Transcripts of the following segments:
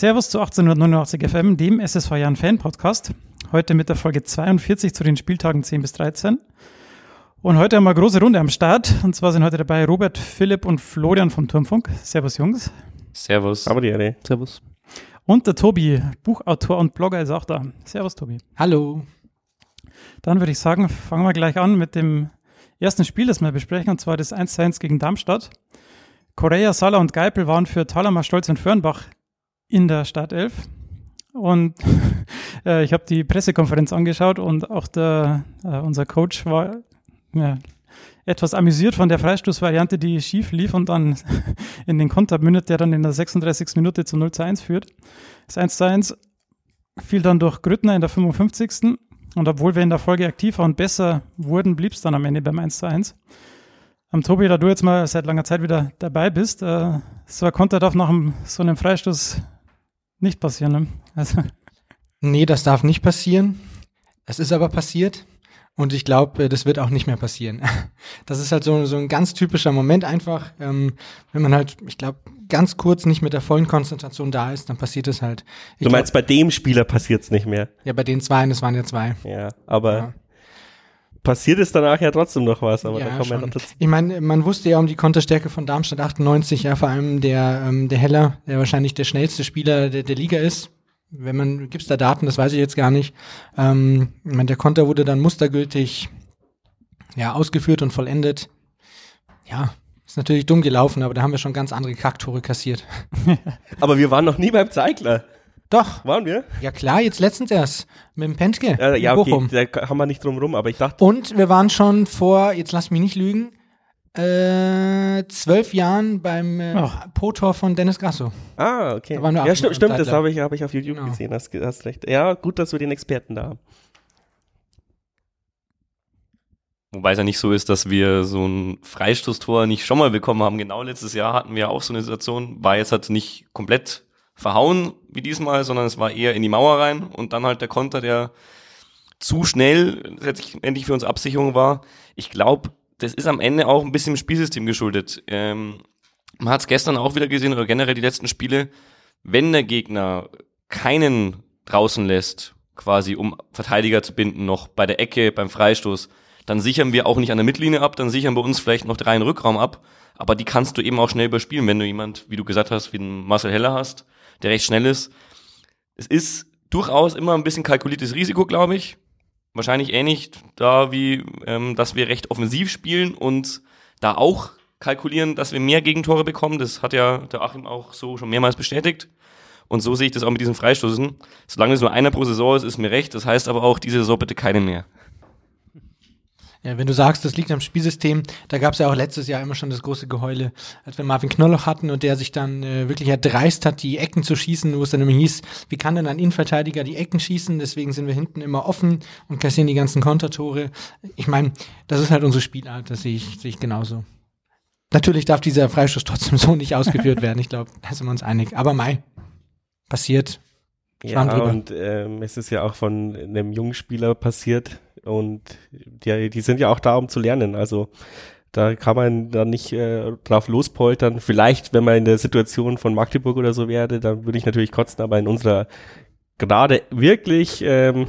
Servus zu 1889 FM, dem SSV Jahren Fan Podcast. Heute mit der Folge 42 zu den Spieltagen 10 bis 13. Und heute haben wir eine große Runde am Start. Und zwar sind heute dabei Robert, Philipp und Florian vom Turmfunk. Servus, Jungs. Servus. Aber die Ehre. Servus. Und der Tobi, Buchautor und Blogger, ist auch da. Servus, Tobi. Hallo. Dann würde ich sagen, fangen wir gleich an mit dem ersten Spiel, das wir besprechen, und zwar das 1-1 gegen Darmstadt. Correa, Sala und Geipel waren für Thalhammer, Stolz und Fürnbach in der Startelf. Und äh, ich habe die Pressekonferenz angeschaut und auch der, äh, unser Coach war ja, etwas amüsiert von der Freistoßvariante, die schief lief und dann in den Konter mündet, der dann in der 36. Minute zum 0 zu 1 führt. Das 1 zu 1 fiel dann durch Grüttner in der 55. Und obwohl wir in der Folge aktiver und besser wurden, blieb es dann am Ende beim 1 zu 1. Am Tobi, da du jetzt mal seit langer Zeit wieder dabei bist, äh, so ein Konter darf nach einem, so einem Freistoß nicht passieren. Ne? Also. Nee, das darf nicht passieren. Es ist aber passiert. Und ich glaube, das wird auch nicht mehr passieren. Das ist halt so, so ein ganz typischer Moment einfach. Ähm, wenn man halt, ich glaube, ganz kurz nicht mit der vollen Konzentration da ist, dann passiert es halt. Ich du meinst, glaub, bei dem Spieler passiert es nicht mehr? Ja, bei den zwei, das waren ja zwei. Ja, aber ja. Passiert ist danach ja trotzdem noch was. Aber ja, da kommen wir noch dazu. Ich meine, man wusste ja um die Konterstärke von Darmstadt 98, ja, vor allem der, ähm, der Heller, der wahrscheinlich der schnellste Spieler der, der Liga ist wenn man, gibt's da Daten, das weiß ich jetzt gar nicht. Ähm, ich meine, der Konter wurde dann mustergültig ja, ausgeführt und vollendet. Ja, ist natürlich dumm gelaufen, aber da haben wir schon ganz andere Kacktore kassiert. aber wir waren noch nie beim Zeigler. Doch. Waren wir? Ja klar, jetzt letztens erst. Mit dem Pentke. Ja, ja okay, da haben wir nicht drum rum, aber ich dachte. Und wir waren schon vor, jetzt lass mich nicht lügen, äh, zwölf Jahren beim äh, oh. Po-Tor von Dennis Grasso. Ah, okay. ja, stimmt, stimmt das habe ich, hab ich auf YouTube genau. gesehen, hast, hast recht. Ja, gut, dass wir den Experten da haben. Wobei es ja nicht so ist, dass wir so ein Freistoßtor nicht schon mal bekommen haben. Genau letztes Jahr hatten wir auch so eine Situation, war jetzt halt nicht komplett verhauen wie diesmal, sondern es war eher in die Mauer rein und dann halt der Konter, der zu schnell letztendlich für uns Absicherung war. Ich glaube, das ist am Ende auch ein bisschen im Spielsystem geschuldet. Ähm, man hat es gestern auch wieder gesehen oder generell die letzten Spiele, wenn der Gegner keinen draußen lässt, quasi um Verteidiger zu binden, noch bei der Ecke, beim Freistoß, dann sichern wir auch nicht an der Mittellinie ab, dann sichern wir uns vielleicht noch drei in Rückraum ab, aber die kannst du eben auch schnell überspielen, wenn du jemand, wie du gesagt hast, wie einen Marcel Heller hast, der recht schnell ist. Es ist durchaus immer ein bisschen kalkuliertes Risiko, glaube ich wahrscheinlich ähnlich da wie, ähm, dass wir recht offensiv spielen und da auch kalkulieren, dass wir mehr Gegentore bekommen. Das hat ja der Achim auch so schon mehrmals bestätigt. Und so sehe ich das auch mit diesen Freistoßen. Solange es nur einer pro Saison ist, ist mir recht. Das heißt aber auch, diese Saison bitte keine mehr. Ja, wenn du sagst, das liegt am Spielsystem, da gab es ja auch letztes Jahr immer schon das große Geheule, als wir Marvin Knolloch hatten und der sich dann äh, wirklich erdreist hat, die Ecken zu schießen, wo es dann immer hieß, wie kann denn ein Innenverteidiger die Ecken schießen? Deswegen sind wir hinten immer offen und kassieren die ganzen Kontertore. Ich meine, das ist halt unsere Spielart, das sehe ich, sehe ich genauso. Natürlich darf dieser Freistoß trotzdem so nicht ausgeführt werden. Ich glaube, da sind wir uns einig. Aber Mai, passiert. Ja, und ähm, es ist ja auch von einem jungen Spieler passiert, und die, die sind ja auch da, um zu lernen. Also da kann man dann nicht äh, drauf lospoltern. Vielleicht, wenn man in der Situation von Magdeburg oder so wäre, dann würde ich natürlich kotzen, aber in unserer gerade wirklich ähm,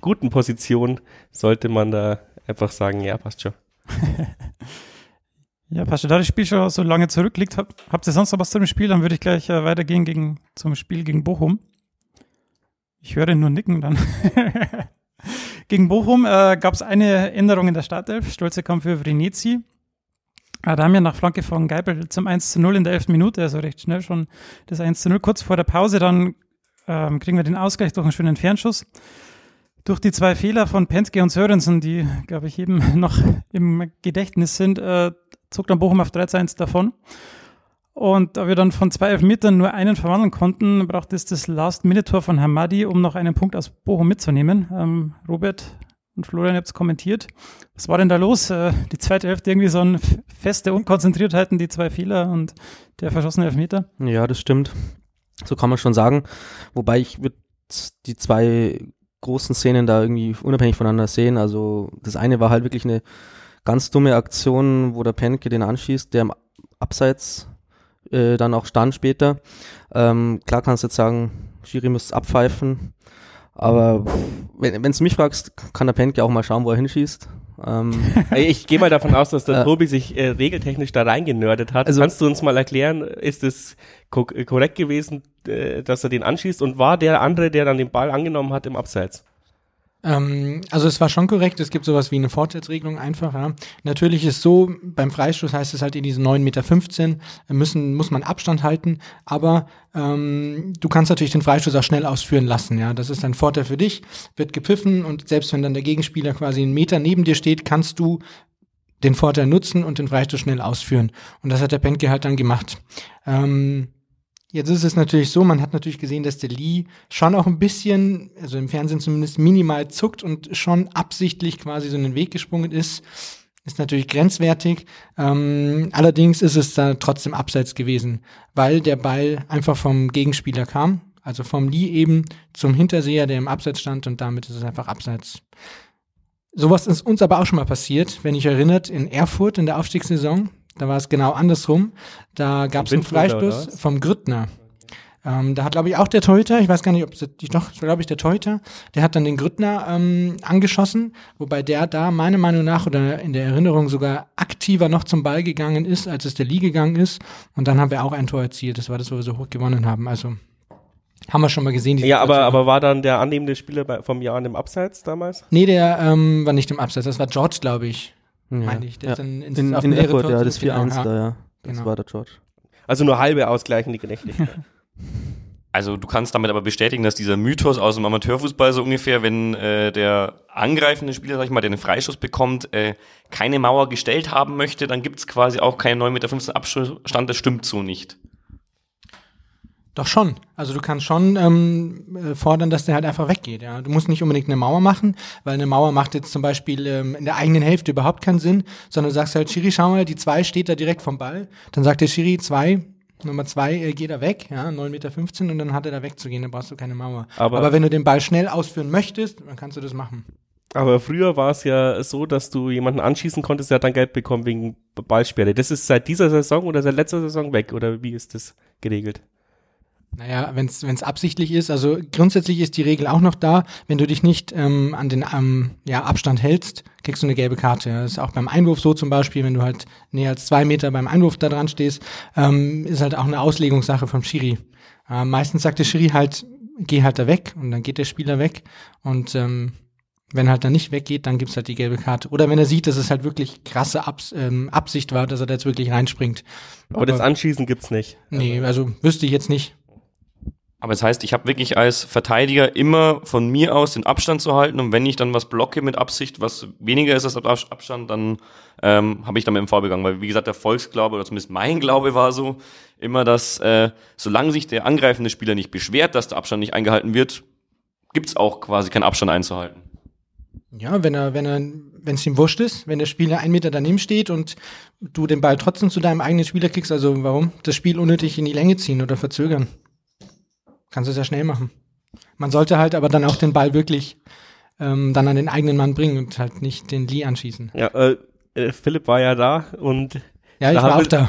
guten Position sollte man da einfach sagen, ja, passt schon. ja, passt schon. Da das Spiel schon so lange zurückliegt, hab, habt ihr sonst noch was zu dem Spiel? Dann würde ich gleich äh, weitergehen gegen, zum Spiel gegen Bochum. Ich höre nur nicken dann. Gegen Bochum äh, gab es eine Änderung in der Startelf. Stolze kam für. Äh, da haben wir nach Flanke von Geipel zum 1 zu 0 in der 11. Minute, also recht schnell schon das 1 zu 0. Kurz vor der Pause dann ähm, kriegen wir den Ausgleich durch einen schönen Fernschuss. Durch die zwei Fehler von Pentke und Sörensen, die, glaube ich, eben noch im Gedächtnis sind, äh, zog dann Bochum auf 3 zu 1 davon. Und da wir dann von zwei Elfmetern nur einen verwandeln konnten, braucht es das Last-Minute-Tor von Hamadi, um noch einen Punkt aus Bochum mitzunehmen. Ähm, Robert und Florian, habt es kommentiert. Was war denn da los? Äh, die zweite Hälfte irgendwie so ein feste Unkonzentriertheiten, die zwei Fehler und der verschossene Elfmeter? Ja, das stimmt. So kann man schon sagen. Wobei ich würde die zwei großen Szenen da irgendwie unabhängig voneinander sehen. Also das eine war halt wirklich eine ganz dumme Aktion, wo der Penke den anschießt, der im Abseits äh, dann auch stand später. Ähm, klar kannst du jetzt sagen, Schiri muss abpfeifen, aber wenn du mich fragst, kann der Penke auch mal schauen, wo er hinschießt. Ähm, ich gehe mal davon aus, dass der Äh, Tobi sich äh, regeltechnisch da reingenördet hat. Also- Kannst du uns mal erklären, ist es ko korrekt gewesen, äh, dass er den anschießt und war der andere, der dann den Ball angenommen hat, im Abseits? Ähm, also es war schon korrekt, es gibt sowas wie eine Vorteilsregelung einfach. Ja. Natürlich ist so, beim Freistoß heißt es halt in diesen 9,15 Meter müssen, muss man Abstand halten, aber ähm, du kannst natürlich den Freistoß auch schnell ausführen lassen. Ja. Das ist ein Vorteil für dich, wird gepfiffen und selbst wenn dann der Gegenspieler quasi einen Meter neben dir steht, kannst du den Vorteil nutzen und den Freistoß schnell ausführen. Und das hat der Penke halt dann gemacht. Ähm, Jetzt ist es natürlich so, man hat natürlich gesehen, dass der Lee schon auch ein bisschen, also im Fernsehen zumindest minimal zuckt und schon absichtlich quasi so in den Weg gesprungen ist. Ist natürlich grenzwertig. Ähm, allerdings ist es da trotzdem abseits gewesen, weil der Ball einfach vom Gegenspieler kam. Also vom Lee eben zum Hinterseher, der im Abseits stand und damit ist es einfach abseits. Sowas ist uns aber auch schon mal passiert, wenn ich erinnert, in Erfurt in der Aufstiegssaison. Da war es genau andersrum. Da gab es einen Freistoß vom Grüttner. Ähm, da hat, glaube ich, auch der Torhüter, ich weiß gar nicht, ob es, doch, glaube ich, der Torhüter, der hat dann den Grüttner ähm, angeschossen, wobei der da meiner Meinung nach oder in der Erinnerung sogar aktiver noch zum Ball gegangen ist, als es der Lee gegangen ist. Und dann haben wir auch ein Tor erzielt. Das war das, wo wir so hoch gewonnen haben. Also haben wir schon mal gesehen. die Ja, aber, aber war dann der annehmende Spieler bei, vom Jahr im Abseits damals? Nee, der ähm, war nicht im Abseits, das war George, glaube ich. Ja, Meine ich. Der ja. ist dann ins, in auf in Erfurt, Tor ja, das zurück, 4-1 genau, da, ja. Das Genau. war der George. Also nur halbe ausgleichende Gerechtigkeit. Also du kannst damit aber bestätigen, dass dieser Mythos aus dem Amateurfußball so ungefähr, wenn äh, der angreifende Spieler, sag ich mal, der einen Freischuss bekommt, äh, keine Mauer gestellt haben möchte, dann gibt's quasi auch keinen 9,15 Meter Abstand, das stimmt so nicht. Doch schon. Also du kannst schon ähm, äh, fordern, dass der halt einfach weggeht. Ja, du musst nicht unbedingt eine Mauer machen, weil eine Mauer macht jetzt zum Beispiel ähm, in der eigenen Hälfte überhaupt keinen Sinn, sondern du sagst halt, Schiri, schau mal, die zwei steht da direkt vom Ball. Dann sagt der Schiri, zwei, Nummer zwei äh, geht er weg, ja, 9,15 Meter und dann hat er da wegzugehen, dann brauchst du keine Mauer. Aber- Aber, wenn du den Ball schnell ausführen möchtest, dann kannst du das machen. Aber früher war es ja so, dass du jemanden anschießen konntest, der hat dann Geld bekommen wegen Ballsperre. Das ist seit dieser Saison oder seit letzter Saison weg, oder wie ist das geregelt? Naja, wenn es absichtlich ist, also grundsätzlich ist die Regel auch noch da, wenn du dich nicht ähm, an den ähm, ja, Abstand hältst, kriegst du eine gelbe Karte. Das ist auch beim Einwurf so zum Beispiel, wenn du halt näher als zwei Meter beim Einwurf da dran stehst, ähm, ist halt auch eine Auslegungssache vom Schiri. Äh, meistens sagt der Schiri halt, geh halt da weg und dann geht der Spieler weg und ähm, wenn er halt dann nicht weggeht, dann gibt's halt die gelbe Karte. Oder wenn er sieht, dass es halt wirklich krasse Abs ähm, Absicht war, dass er da jetzt wirklich reinspringt. Aber, das Anschießen gibt's nicht. Nee, also wüsste ich jetzt nicht. Aber das heißt, ich habe wirklich als Verteidiger immer von mir aus den Abstand zu halten und wenn ich dann was blocke mit Absicht, was weniger ist als Abstand, dann ähm, habe ich damit im Foul. Weil wie gesagt, der Volksglaube oder zumindest mein Glaube war so immer, dass äh, solange sich der angreifende Spieler nicht beschwert, dass der Abstand nicht eingehalten wird, gibt's auch quasi keinen Abstand einzuhalten. Ja, wenn er, wenn er, wenn es ihm wurscht ist, wenn der Spieler einen Meter daneben steht und du den Ball trotzdem zu deinem eigenen Spieler kriegst, also warum das Spiel unnötig in die Länge ziehen oder verzögern? Kannst du es ja schnell machen. Man sollte halt aber dann auch den Ball wirklich ähm, dann an den eigenen Mann bringen und halt nicht den Lee anschießen. Ja, äh, äh, Philipp war ja da und Ja, ich Da war auch da.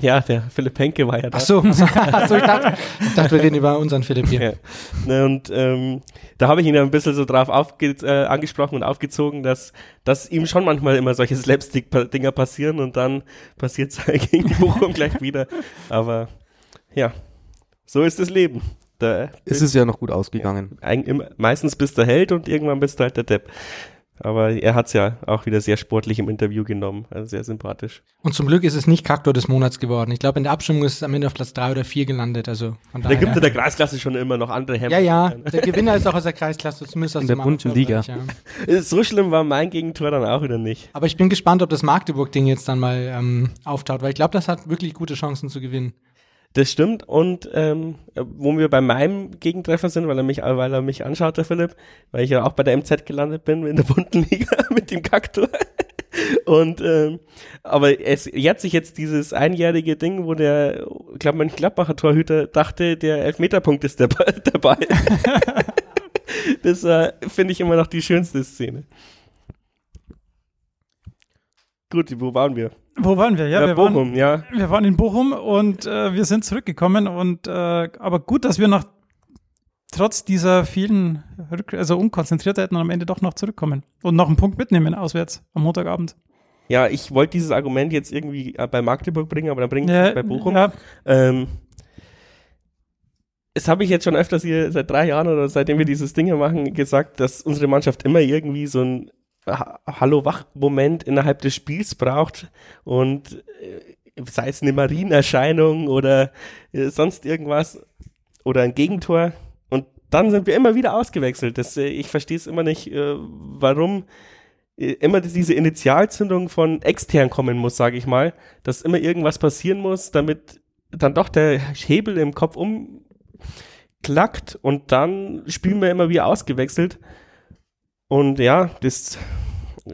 ja, der Philipp Henke war ja da. Ach so, Ach so ich, dachte, ich dachte, wir reden über unseren Philipp hier. Ja. Ne, Und ähm, da habe ich ihn ja ein bisschen so drauf aufge äh, angesprochen und aufgezogen, dass, dass ihm schon manchmal immer solche Slapstick-Dinger passieren und dann passiert es halt gegen Bochum gleich wieder. Aber ja, so ist das Leben. Da Es ist ja noch gut ausgegangen. Meistens bist du Held und irgendwann bist du halt der Depp. Aber er hat's ja auch wieder sehr sportlich im Interview genommen, also sehr sympathisch. Und zum Glück ist es nicht Kaktor des Monats geworden. Ich glaube, in der Abstimmung ist es am Ende auf Platz drei oder vier gelandet. Also von Da gibt in der Kreisklasse schon immer noch andere Hemden. ja, ja, der Gewinner ist auch aus der Kreisklasse, zumindest aus In der dem bunten Liga. Amateurbereich, Ja. So schlimm war mein Gegentor dann auch wieder nicht. Aber ich bin gespannt, ob das Magdeburg-Ding jetzt dann mal ähm, auftaucht, weil ich glaube, das hat wirklich gute Chancen zu gewinnen. Das stimmt. Und ähm, wo wir bei meinem Gegentreffer sind, weil er mich, weil er mich anschaut, der Philipp, weil ich ja auch bei der MZ gelandet bin in der bunten Liga mit dem Kaktor. Und ähm, aber es jährt sich jetzt dieses einjährige Ding, wo der, ich glaube, mein Gladbacher Torhüter dachte, der Elfmeterpunkt ist. Der Ball. das äh, finde ich immer noch die schönste Szene. Gut, wo waren wir? Wo waren wir? Ja, Ja, wir Bochum, waren, ja. wir waren in Bochum und äh, wir sind zurückgekommen und äh, aber gut, dass wir nach trotz dieser vielen Rück also Unkonzentriertheiten am Ende doch noch zurückkommen und noch einen Punkt mitnehmen auswärts am Montagabend. Ja, ich wollte dieses Argument jetzt irgendwie äh, bei Magdeburg bringen, aber dann bringe ich es bei Bochum. ja, Ähm, es habe ich jetzt schon öfters hier seit drei Jahren oder seitdem wir dieses Ding hier machen, gesagt, dass unsere Mannschaft immer irgendwie so ein Ha- Hallo-Wach-Moment innerhalb des Spiels braucht und äh, sei es eine Marienerscheinung oder äh, sonst irgendwas oder ein Gegentor und dann sind wir immer wieder ausgewechselt. Das, äh, ich verstehe es immer nicht, warum immer diese Initialzündung von extern kommen muss, sage ich mal, dass immer irgendwas passieren muss, damit dann doch der Hebel im Kopf umklackt und dann spielen wir immer wieder ausgewechselt. Und ja, das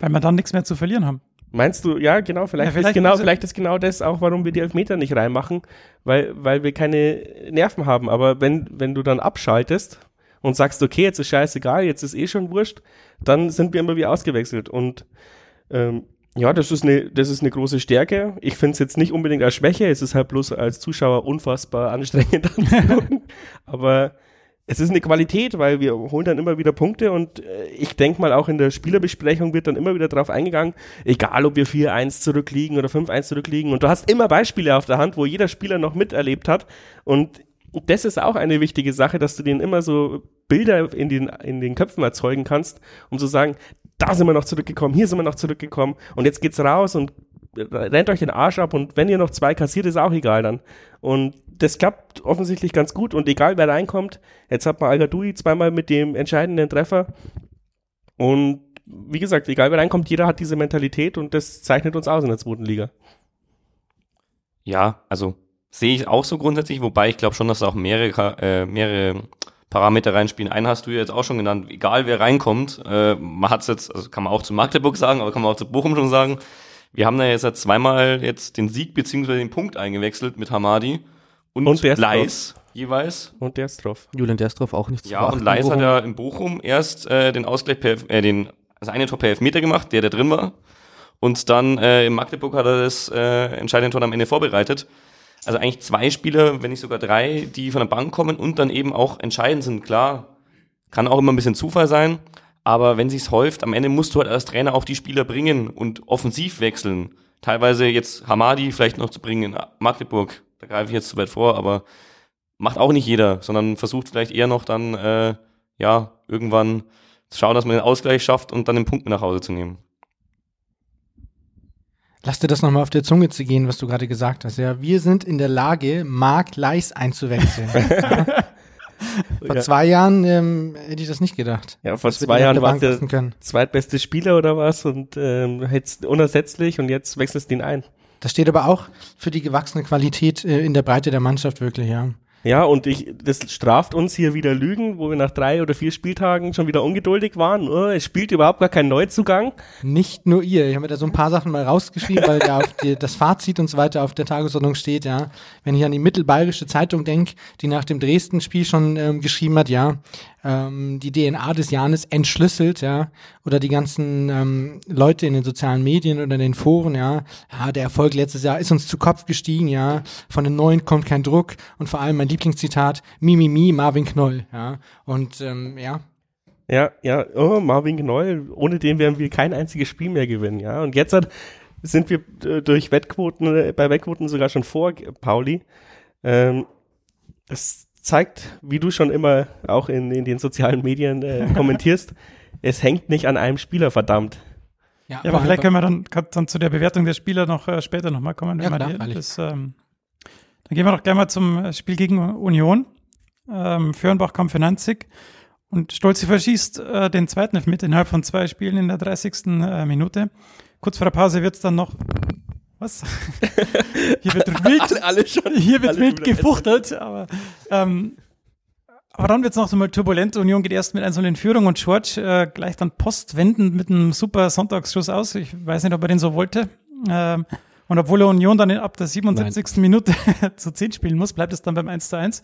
weil wir dann nichts mehr zu verlieren haben. meinst du, ja, genau, vielleicht, Ja, vielleicht ist genau, ist- vielleicht ist genau das auch, warum wir die Elfmeter nicht reinmachen, weil, weil wir keine Nerven haben. Aber wenn, wenn du dann abschaltest und sagst, okay, jetzt ist scheißegal, jetzt ist eh schon wurscht, dann sind wir immer wieder ausgewechselt. Und ähm, ja, das ist eine, das ist eine große Stärke. Ich finde es jetzt nicht unbedingt als Schwäche, es ist halt bloß als Zuschauer unfassbar anstrengend. Aber es ist eine Qualität, weil wir holen dann immer wieder Punkte und äh, ich denke mal auch in der Spielerbesprechung wird dann immer wieder drauf eingegangen, egal ob wir 4-1 zurückliegen oder 5-1 zurückliegen und du hast immer Beispiele auf der Hand, wo jeder Spieler noch miterlebt hat und das ist auch eine wichtige Sache, dass du denen immer so Bilder in den, in den Köpfen erzeugen kannst, um zu sagen, da sind wir noch zurückgekommen, hier sind wir noch zurückgekommen und jetzt geht's raus und rennt euch den Arsch ab und wenn ihr noch zwei kassiert, ist auch egal dann. Und das klappt offensichtlich ganz gut und egal wer reinkommt, jetzt hat man Al-Gadoui zweimal mit dem entscheidenden Treffer und wie gesagt, egal wer reinkommt, jeder hat diese Mentalität und das zeichnet uns aus in der zweiten Liga. Ja, also sehe ich auch so grundsätzlich, wobei ich glaube schon, dass da auch mehrere, äh, mehrere Parameter reinspielen. Einen hast du ja jetzt auch schon genannt, egal wer reinkommt, äh, man hat es jetzt, also kann man auch zu Magdeburg sagen, aber kann man auch zu Bochum schon sagen, wir haben da jetzt zweimal jetzt den Sieg beziehungsweise den Punkt eingewechselt mit Hamadi und, Und Leis jeweils. Und der ist drauf. Julian Derstroff auch nicht zu Ja, und Leis hat ja in Bochum erst äh, den Ausgleich per, äh, den, also eine Tor per Elfmeter gemacht, der, der drin war. Und dann äh, in Magdeburg hat er das äh, entscheidende Tor am Ende vorbereitet. Also eigentlich zwei Spieler, wenn nicht sogar drei, die von der Bank kommen und dann eben auch entscheidend sind. Klar, kann auch immer ein bisschen Zufall sein, aber wenn sich's häuft, am Ende musst du halt als Trainer auch die Spieler bringen und offensiv wechseln. Teilweise jetzt Hamadi vielleicht noch zu bringen in Magdeburg, da greife ich jetzt zu weit vor, aber macht auch nicht jeder, sondern versucht vielleicht eher noch dann, äh, ja, irgendwann zu schauen, dass man den Ausgleich schafft und dann den Punkt mit nach Hause zu nehmen. Lass dir das nochmal auf der Zunge zu gehen, was du gerade gesagt hast. Ja, wir sind in der Lage, Mark Leis einzuwechseln. ja. Vor Ja. zwei Jahren ähm, hätte ich das nicht gedacht. Ja, vor zwei Jahren war Bank der zweitbeste Spieler oder was und ähm, hättest unersetzlich und jetzt wechselst du ihn ein. Das steht aber auch für die gewachsene Qualität äh, in der Breite der Mannschaft wirklich, ja. Ja, und ich, das straft uns hier wieder Lügen, wo wir nach drei oder vier Spieltagen schon wieder ungeduldig waren. Oh, es spielt überhaupt gar kein Neuzugang. Nicht nur ihr. Ich habe mir da so ein paar Sachen mal rausgeschrieben, weil auf die, das Fazit und so weiter auf der Tagesordnung steht, ja. Wenn ich an die Mittelbayerische Zeitung denke, die nach dem Dresden-Spiel schon ähm, geschrieben hat, ja, ähm, die DNA des Janes entschlüsselt, ja, oder die ganzen ähm, Leute in den sozialen Medien oder in den Foren, ja, ja, der Erfolg letztes Jahr ist uns zu Kopf gestiegen, ja, von den Neuen kommt kein Druck und vor allem mein Lieblingszitat, Mimimi, Marvin Knoll, ja, und ähm, ja, Ja, ja, oh, Marvin Knoll, ohne den werden wir kein einziges Spiel mehr gewinnen, ja. Und jetzt hat, sind wir äh, durch Wettquoten, äh, bei Wettquoten sogar schon vor Pauli. Ähm, das zeigt, wie du schon immer auch in, in den sozialen Medien äh, kommentierst, es hängt nicht an einem Spieler, verdammt. Ja, aber vielleicht können wir dann, kann, dann zu der Bewertung der Spieler noch äh, später nochmal kommen. Ja, wenn wir klar, die- freilich. das, ähm, dann gehen wir doch gleich mal zum äh, Spiel gegen Union. Ähm, Fürnbach kam für 90 und Stolze verschießt äh, den zweiten Elfmeter innerhalb von zwei Spielen in der 30. Äh, Minute. Kurz vor der Pause wird es dann noch. Was? Hier wird wild, Alle schon. hier wird wild gefuchtelt, aber, ähm, aber dann wird es noch so mal turbulent. Union geht erst mit 1 in Führung und George äh, gleich dann postwendend mit einem super Sonntagsschuss aus. Ich weiß nicht, ob er den so wollte. Ähm, und obwohl Union dann ab der 77. Minute zu 10 spielen muss, bleibt es dann beim 1 zu 1.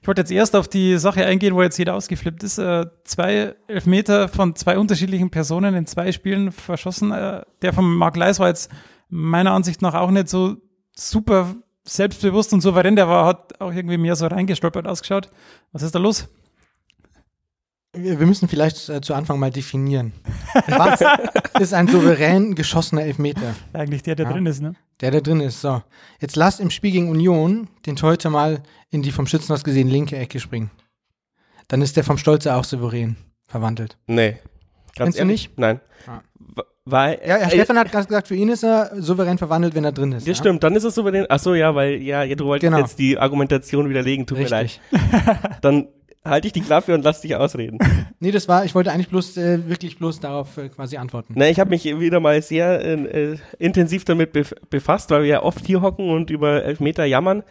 Ich wollte jetzt erst auf die Sache eingehen, wo jetzt jeder ausgeflippt ist. Äh, zwei Elfmeter von zwei unterschiedlichen Personen in zwei Spielen verschossen. Äh, der von Mark Leis war jetzt meiner Ansicht nach auch nicht so super selbstbewusst und souverän. Der war, hat auch irgendwie mehr so reingestolpert ausgeschaut. Was ist da los? Wir müssen vielleicht äh, zu Anfang mal definieren. Was ist ein souverän geschossener Elfmeter? Eigentlich der, der Ja. drin ist, ne? Der da drin ist. So. Jetzt lasst im Spiel gegen Union den Torhüter mal in die vom Schützen aus gesehen linke Ecke springen. Dann ist der vom Stolze auch souverän verwandelt. Nee. Kennst du nicht? Nein. Ah. Weil, Ja, Herr äh, Stefan hat gerade gesagt, für ihn ist er souverän verwandelt, wenn er drin ist. Ja, stimmt, dann ist es souverän. Ach so, ja, weil, ja, du wolltest Genau. jetzt die Argumentation widerlegen, tut Richtig. mir leid. Dann halte ich die Klappe und lass dich ausreden. Nee, das war, ich wollte eigentlich bloß, äh, wirklich bloß darauf äh, quasi antworten. Ne, ich habe mich wieder mal sehr äh, äh, intensiv damit bef befasst, weil wir ja oft hier hocken und über Elfmeter jammern.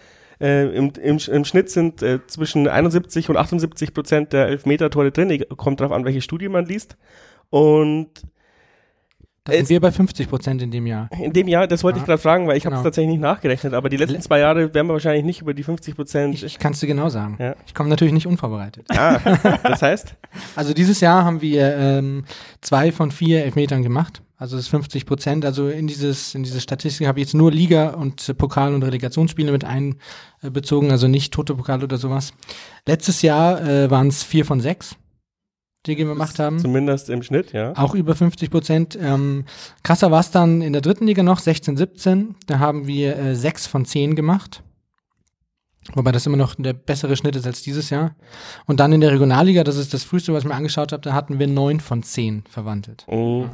Äh, im, im, Im Schnitt sind äh, zwischen 71 und 78 Prozent der Elfmeter-Tore drin. Ich- Kommt drauf an, welche Studie man liest. Und Da sind wir bei 50 Prozent in dem Jahr. in dem Jahr, das wollte ich Ja. gerade fragen, weil ich habe es Genau. tatsächlich nicht nachgerechnet, aber die letzten zwei Jahre werden wir wahrscheinlich nicht über die 50 Prozent. Ich, ich kann es dir genau sagen. Ja. Ich komme natürlich nicht unvorbereitet. Ah, das heißt, Also dieses Jahr haben wir ähm, zwei von vier Elfmetern gemacht. Also das ist 50 Prozent. Also in dieses in diese Statistik habe ich jetzt nur Liga und äh, Pokal und Relegationsspiele mit einbezogen, also nicht Toto Pokal oder sowas. Letztes Jahr äh, waren es vier von sechs, die wir gemacht haben. zumindest im Schnitt, ja. Auch über 50 Prozent. Ähm, krasser war es dann in der dritten Liga noch, 16, 17. Da haben wir äh, sechs von zehn gemacht. Wobei das immer noch der bessere Schnitt ist als dieses Jahr. Und dann in der Regionalliga, das ist das früheste, was ich mir angeschaut habe, da hatten wir neun von zehn verwandelt. Oh.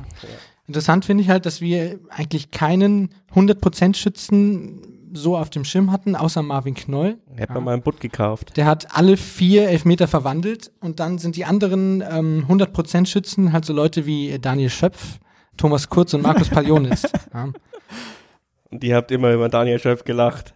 Interessant finde ich halt, dass wir eigentlich keinen 100% Schützen so auf dem Schirm hatten, außer Marvin Knoll. Hätte Ja. man mal einen Butt gekauft. Der hat alle vier Elfmeter verwandelt und dann sind die anderen ähm, 100% Schützen halt so Leute wie äh, Daniel Schöpf, Thomas Kurz und Markus Palionis. ja. Und ihr habt immer über Daniel Schöpf gelacht.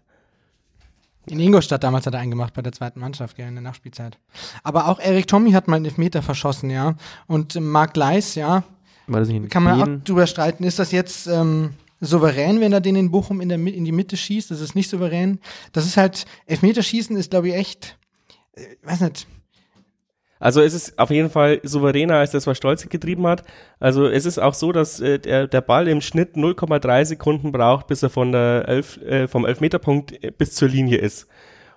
In Ingolstadt damals hat er einen gemacht bei der zweiten Mannschaft, gell, in der Nachspielzeit. Aber auch Erik Tommy hat mal einen Elfmeter verschossen, ja. Und äh, Marc Leis, ja, War das nicht in kann man auch drüber streiten. Ist das jetzt ähm, souverän, wenn er den in Bochum in, der, in die Mitte schießt? Das ist nicht souverän. Das ist halt, Elfmeterschießen ist, glaube ich, echt, äh, weiß nicht, Also es ist auf jeden Fall souveräner als das, was Stolze getrieben hat. Also es ist auch so, dass äh, der, der Ball im Schnitt 0,3 Sekunden braucht, bis er von der Elf, äh, vom Elfmeterpunkt äh, bis zur Linie ist.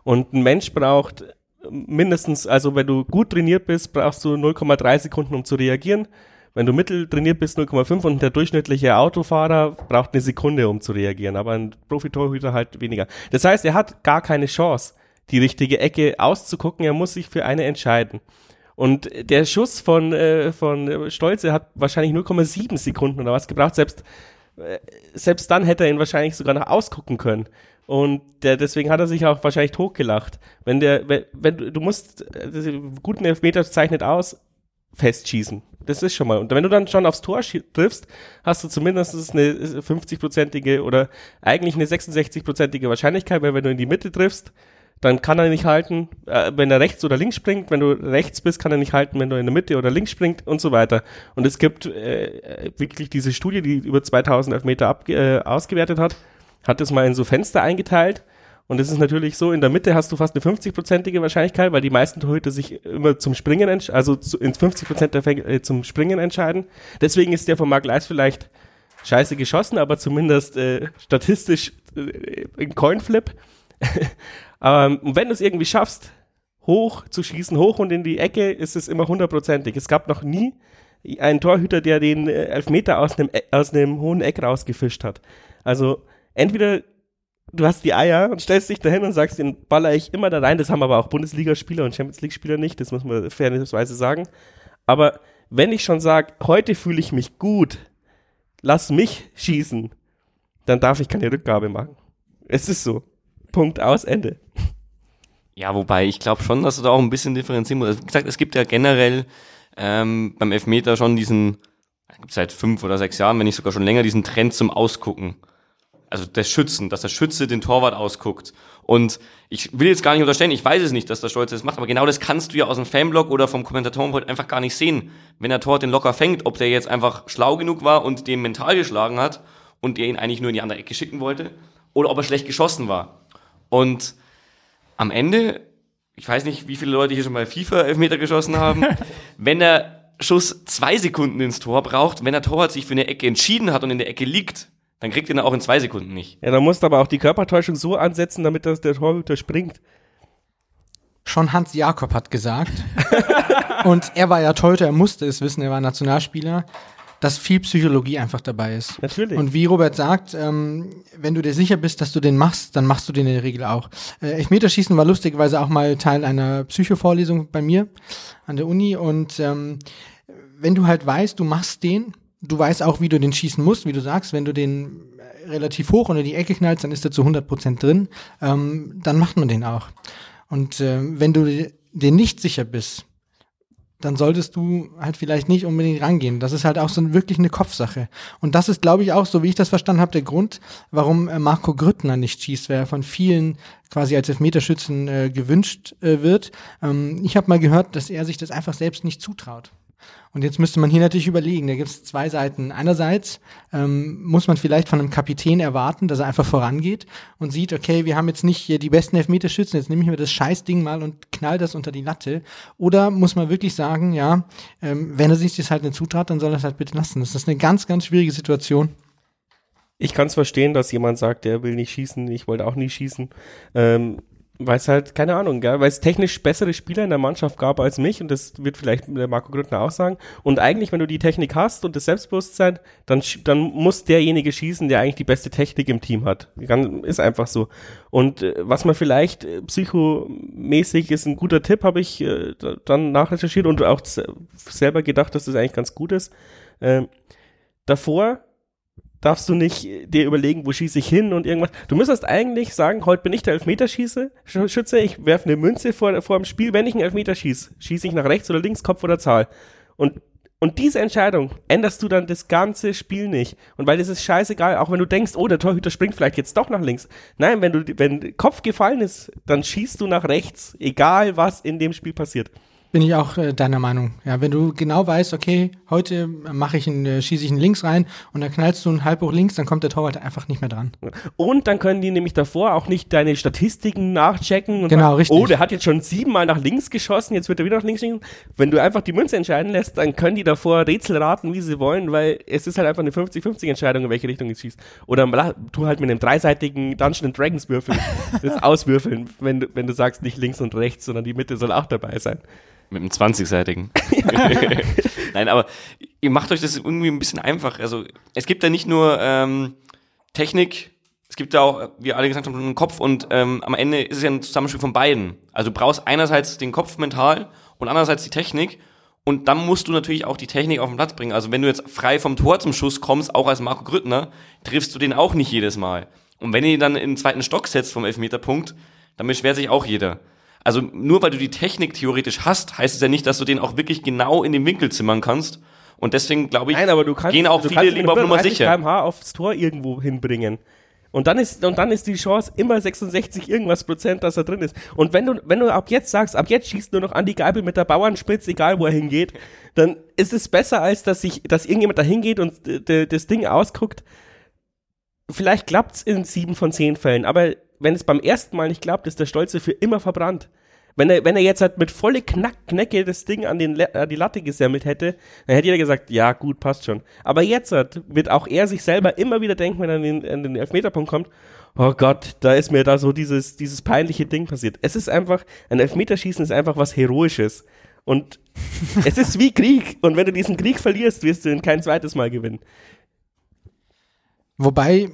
Und ein Mensch braucht mindestens, also wenn du gut trainiert bist, brauchst du 0,3 Sekunden, um zu reagieren. Wenn du mittel trainiert bist, 0,5 und der durchschnittliche Autofahrer braucht eine Sekunde, um zu reagieren, aber ein Profitorhüter halt weniger. Das heißt, er hat gar keine Chance, die richtige Ecke auszugucken, er muss sich für eine entscheiden. Und der Schuss von, äh, von Stolze hat wahrscheinlich 0,7 Sekunden oder was gebraucht. Selbst, äh, selbst dann hätte er ihn wahrscheinlich sogar noch ausgucken können. Und der, deswegen hat er sich auch wahrscheinlich totgelacht. Wenn der, wenn, wenn du, du musst, äh, guten Elfmeter zeichnet aus, festschießen. Das ist schon mal. Und wenn du dann schon aufs Tor triffst, hast du zumindest eine 50-prozentige oder eigentlich eine 66-prozentige Wahrscheinlichkeit, weil wenn du in die Mitte triffst, dann kann er nicht halten, äh, wenn er rechts oder links springt. Wenn du rechts bist, kann er nicht halten, wenn du in der Mitte oder links springt und so weiter. Und es gibt äh, wirklich diese Studie, die über 2000 Elfmeter ab, äh, ausgewertet hat, hat das mal in so Fenster eingeteilt. Und es ist natürlich so, in der Mitte hast du fast eine 50-prozentige Wahrscheinlichkeit, weil die meisten Torhüter sich immer zum Springen, also zu, in 50 Prozent der Fälle äh, zum Springen entscheiden. Deswegen ist der von Mark Leis vielleicht scheiße geschossen, aber zumindest äh, statistisch äh, ein Coinflip. ähm, und wenn du es irgendwie schaffst, hoch zu schießen, hoch und in die Ecke, ist es immer hundertprozentig. Es gab noch nie einen Torhüter, der den äh, Elfmeter aus einem, E- aus einem hohen Eck rausgefischt hat. Also entweder du hast die Eier und stellst dich dahin und sagst, den baller ich immer da rein. Das haben aber auch Bundesligaspieler und Champions League-Spieler nicht, das muss man fairerweise sagen. Aber wenn ich schon sage, heute fühle ich mich gut, lass mich schießen, dann darf ich keine Rückgabe machen. Es ist so. Punkt aus, Ende. Ja, wobei ich glaube schon, dass du da auch ein bisschen differenzieren musst. Also, wie gesagt, es gibt ja generell ähm, beim Elfmeter schon diesen, seit fünf oder sechs Jahren, wenn nicht sogar schon länger, diesen Trend zum Ausgucken. Also des Schützen, dass der Schütze den Torwart ausguckt. Und ich will jetzt gar nicht unterstellen, ich weiß es nicht, dass der Stolze das macht, aber genau das kannst du ja aus dem Fanblog oder vom Kommentatorenpult einfach gar nicht sehen. Wenn der Torwart den locker fängt, ob der jetzt einfach schlau genug war und den mental geschlagen hat und der ihn eigentlich nur in die andere Ecke schicken wollte, oder ob er schlecht geschossen war. Und am Ende, ich weiß nicht, wie viele Leute hier schon mal FIFA Elfmeter geschossen haben, wenn der Schuss zwei Sekunden ins Tor braucht, wenn der Torwart sich für eine Ecke entschieden hat und in der Ecke liegt, dann kriegt ihr ihn auch in zwei Sekunden nicht. Ja, da musst du aber auch die Körpertäuschung so ansetzen, damit das der Torhüter springt. Schon Hans Jakob hat gesagt. und er war ja Torhüter, er musste es wissen, er war Nationalspieler, dass viel Psychologie einfach dabei ist. Natürlich. Und wie Robert sagt, ähm, wenn du dir sicher bist, dass du den machst, dann machst du den in der Regel auch. Äh, Elfmeterschießen war lustigerweise auch mal Teil einer Psychovorlesung bei mir an der Uni. Und ähm, wenn du halt weißt, du machst den, du weißt auch, wie du den schießen musst, wie du sagst, wenn du den äh, relativ hoch unter die Ecke knallst, dann ist er zu 100% drin, ähm, dann macht man den auch. Und äh, wenn du dir nicht sicher bist, dann solltest du halt vielleicht nicht unbedingt rangehen. Das ist halt auch so wirklich eine Kopfsache. Und das ist, glaube ich, auch, so wie ich das verstanden habe, der Grund, warum äh, Marco Grüttner nicht schießt, wer von vielen quasi als Elfmeterschützen äh, gewünscht äh, wird. Ähm, ich habe mal gehört, dass er sich das einfach selbst nicht zutraut. Und jetzt müsste man hier natürlich überlegen, da gibt es zwei Seiten. Einerseits ähm, muss man vielleicht von einem Kapitän erwarten, dass er einfach vorangeht und sieht, okay, wir haben jetzt nicht hier die besten Elfmeterschützen, jetzt nehme ich mir das Scheißding mal und knall das unter die Latte. Oder muss man wirklich sagen, ja, ähm, wenn er sich das halt nicht zutraut, dann soll er es halt bitte lassen. Das ist eine ganz, ganz schwierige Situation. Ich kann es verstehen, dass jemand sagt, der will nicht schießen, ich wollte auch nie schießen. Ähm, weil es halt, keine Ahnung, gell, weil es technisch bessere Spieler in der Mannschaft gab als mich und das wird vielleicht der Marco Grüttner auch sagen. Und eigentlich, wenn du die Technik hast und das Selbstbewusstsein, dann, dann muss derjenige schießen, der eigentlich die beste Technik im Team hat. Ist einfach so. Und äh, was man vielleicht äh, psychomäßig ist ein guter Tipp, habe ich äh, dann nachrecherchiert und auch selber gedacht, dass das eigentlich ganz gut ist. Ähm, davor darfst du nicht dir überlegen, wo schieße ich hin und irgendwas. Du müsstest eigentlich sagen, heute bin ich der Elfmeterschieße, Schütze, ich werfe eine Münze vor, vor dem Spiel, wenn ich einen Elfmeter schieße, schieße ich nach rechts oder links, Kopf oder Zahl. Und und diese Entscheidung änderst du dann das ganze Spiel nicht. Und weil das ist scheißegal, auch wenn du denkst, oh, der Torhüter springt vielleicht jetzt doch nach links. Nein, wenn du, wenn Kopf gefallen ist, dann schießt du nach rechts, egal was in dem Spiel passiert. Bin ich auch äh, deiner Meinung. Ja, wenn du genau weißt, okay, heute mache ich einen, äh, schieße ich einen links rein und dann knallst du einen halb hoch links, dann kommt der Torwart einfach nicht mehr dran. Und dann können die nämlich davor auch nicht deine Statistiken nachchecken und genau, sagen, richtig. oh, der hat jetzt schon siebenmal nach links geschossen, jetzt wird er wieder nach links schießen. Wenn du einfach die Münze entscheiden lässt, dann können die davor Rätsel raten, wie sie wollen, weil es ist halt einfach eine 50-50 Entscheidung, in welche Richtung du schießt. Oder tu halt mit einem dreiseitigen Dungeon Dragons Würfel das auswürfeln, wenn du, wenn du sagst, nicht links und rechts, sondern die Mitte soll auch dabei sein. Mit einem 20-seitigen. Nein, aber ihr macht euch das irgendwie ein bisschen einfach. Also es gibt ja nicht nur ähm, Technik, es gibt ja auch, wie alle gesagt haben, einen Kopf und ähm, am Ende ist es ja ein Zusammenspiel von beiden. Also du brauchst einerseits den Kopf mental und andererseits die Technik und dann musst du natürlich auch die Technik auf den Platz bringen. Also wenn du jetzt frei vom Tor zum Schuss kommst, auch als Marco Grüttner, triffst du den auch nicht jedes Mal. Und wenn ihr dann in den zweiten Stock setzt vom Elfmeterpunkt, dann beschwert sich auch jeder. Also nur weil du die Technik theoretisch hast, heißt es ja nicht, dass du den auch wirklich genau in den Winkel zimmern kannst. Und deswegen glaube ich, Nein, aber du kannst, gehen auch viele lieber auf Nummer sicher. kmh aufs Tor irgendwo hinbringen. Und dann ist, und dann ist die Chance immer 66 irgendwas Prozent, dass er drin ist. Und wenn du, wenn du ab jetzt sagst, ab jetzt schießt nur noch Andi Geibel mit der Bauernspitze, egal wo er hingeht, dann ist es besser, als dass sich, dass irgendjemand da hingeht und das Ding ausguckt. Vielleicht klappt's in sieben von zehn Fällen, aber wenn es beim ersten Mal nicht klappt, ist der Stolze für immer verbrannt. Wenn er, wenn er jetzt halt mit volle Knack, Knecke das Ding an, den, an die Latte gesammelt hätte, dann hätte jeder gesagt, ja gut, passt schon. Aber jetzt halt, wird auch er sich selber immer wieder denken, wenn er an den, an den Elfmeterpunkt kommt, oh Gott, da ist mir da so dieses, dieses peinliche Ding passiert. Es ist einfach, ein Elfmeterschießen ist einfach was Heroisches. Und es ist wie Krieg. Und wenn du diesen Krieg verlierst, wirst du ihn kein zweites Mal gewinnen. Wobei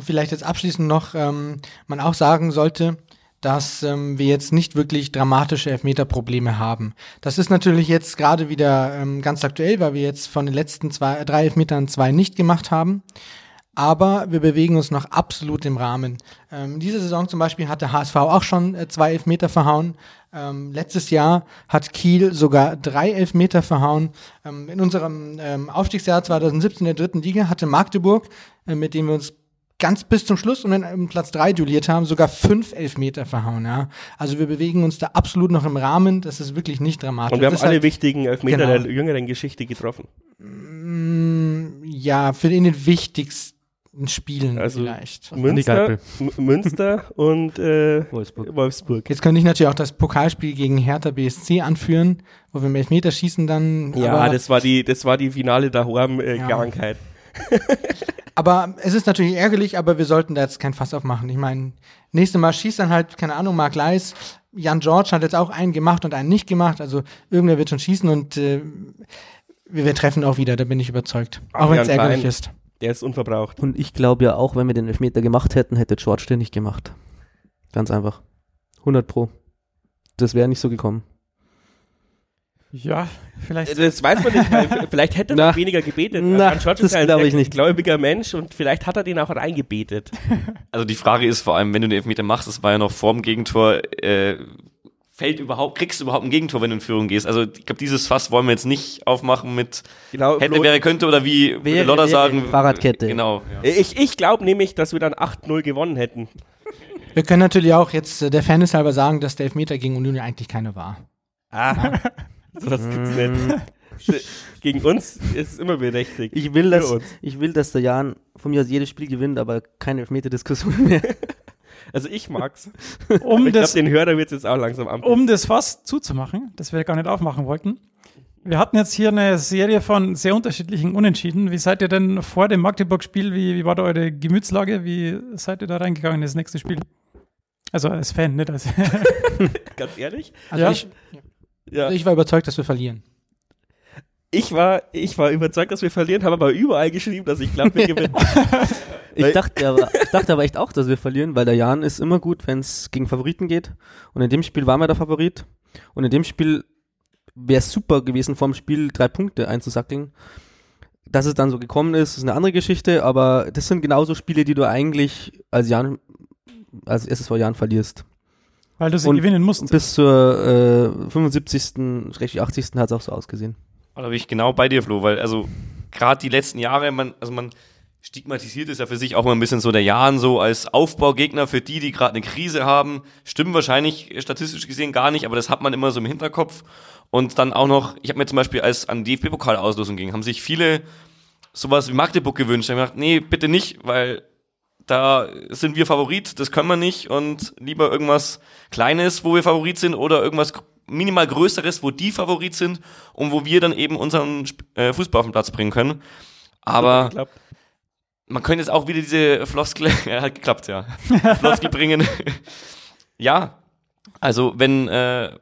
vielleicht jetzt abschließend noch ähm, man auch sagen sollte, dass ähm, wir jetzt nicht wirklich dramatische Elfmeterprobleme haben. Das ist natürlich jetzt gerade wieder ähm, ganz aktuell, weil wir jetzt von den letzten zwei, drei Elfmetern zwei nicht gemacht haben. Aber wir bewegen uns noch absolut im Rahmen. Ähm, diese Saison zum Beispiel hat der HSV auch schon äh, zwei Elfmeter verhauen. Ähm, letztes Jahr hat Kiel sogar drei Elfmeter verhauen. Ähm, in unserem ähm, Aufstiegsjahr 2017 in der dritten Liga hatte Magdeburg, äh, mit dem wir uns ganz bis zum Schluss und dann im Platz drei duelliert haben, sogar fünf Elfmeter verhauen. Ja. Also wir bewegen uns da absolut noch im Rahmen. Das ist wirklich nicht dramatisch. Und wir haben alle halt, wichtigen Elfmeter genau. der jüngeren Geschichte getroffen. Mm, ja, für den wichtigsten Spielen also vielleicht. Münster, Münster und äh, Wolfsburg. Wolfsburg. Jetzt könnte ich natürlich auch das Pokalspiel gegen Hertha BSC anführen, wo wir im Elfmeterschießen dann. Ja, das war die, das war die finale daheim äh, ja. Aber es ist natürlich ärgerlich, aber wir sollten da jetzt kein Fass aufmachen. Ich meine, nächstes Mal schießt dann halt, keine Ahnung, Mark Leis. Jan George hat jetzt auch einen gemacht und einen nicht gemacht. Also irgendwer wird schon schießen und äh, wir, wir treffen auch wieder, da bin ich überzeugt. Auch wenn es ärgerlich Bein. ist. Der ist unverbraucht. Und ich glaube ja auch, wenn wir den Elfmeter gemacht hätten, hätte George den nicht gemacht. Ganz einfach. 100 pro. Das wäre nicht so gekommen. Ja, vielleicht. Das weiß man nicht, weil vielleicht hätte er Na. noch weniger gebetet. Na, George das ist ein ich nicht. gläubiger Mensch und vielleicht hat er den auch reingebetet. Also die Frage ist vor allem, wenn du den Elfmeter machst, das war ja noch vorm Gegentor, äh, fällt überhaupt, kriegst du überhaupt ein Gegentor, wenn du in Führung gehst? Also ich glaube, dieses Fass wollen wir jetzt nicht aufmachen mit Genau. hätte, wäre, könnte oder wie Wäre, Lodder wäre, sagen. Fahrradkette. Genau. Ja. ich ich glaube nämlich, dass wir dann 8-0 gewonnen hätten. Wir können natürlich auch jetzt äh, der Fairness halber sagen, dass der Elfmeter gegen Union ja eigentlich keine war. Ah, sowas gibt's nicht. Gegen uns ist es immer berechtigt. Ich will, dass, uns. ich will, dass der Jan von mir aus jedes Spiel gewinnt, aber keine Elfmeter-Diskussion mehr. Also ich mag's. Um ich glaube, den Hörer wird's jetzt auch langsam am. um das Fass zuzumachen, das wir gar nicht aufmachen wollten. Wir hatten jetzt hier eine Serie von sehr unterschiedlichen Unentschieden. Wie seid ihr denn vor dem Magdeburg-Spiel, wie, wie war da eure Gemütslage? Wie seid ihr da reingegangen in das nächste Spiel? Also als Fan, nicht als. Ganz ehrlich? Also Ja. ich, Ja. ich war überzeugt, dass wir verlieren. Ich war, ich war überzeugt, dass wir verlieren, habe aber überall geschrieben, dass ich glaube, wir gewinnen. Ich dachte, aber, ich dachte aber echt auch, dass wir verlieren, weil der Jan ist immer gut, wenn es gegen Favoriten geht. Und in dem Spiel waren wir der Favorit. Und in dem Spiel wäre es super gewesen, vor dem Spiel drei Punkte einzusackeln. Dass es dann so gekommen ist, ist eine andere Geschichte, aber das sind genauso Spiele, die du eigentlich als Jan, als erstes vor Jan verlierst. Weil du sie Und- gewinnen musst. bis zur äh, 75., schrägstrich 80. hat es auch so ausgesehen. Da bin ich genau bei dir, Flo, weil also gerade die letzten Jahre, man, also man stigmatisiert es ja für sich auch mal ein bisschen so der Jahren so als Aufbaugegner für die, die gerade eine Krise haben. Stimmt wahrscheinlich statistisch gesehen gar nicht, aber das hat man immer so im Hinterkopf. Und dann auch noch, ich habe mir zum Beispiel, als an DFB-Pokal-Auslosung ging, haben sich viele sowas wie Magdeburg gewünscht. Ich habe gedacht, nee, bitte nicht, weil da sind wir Favorit, das können wir nicht und lieber irgendwas Kleines, wo wir Favorit sind oder irgendwas minimal Größeres, wo die Favorit sind und wo wir dann eben unseren äh, Fußball auf den Platz bringen können. Aber man könnte jetzt auch wieder diese Floskel, ja, hat geklappt, ja, Floskel bringen. ja, also wenn, äh,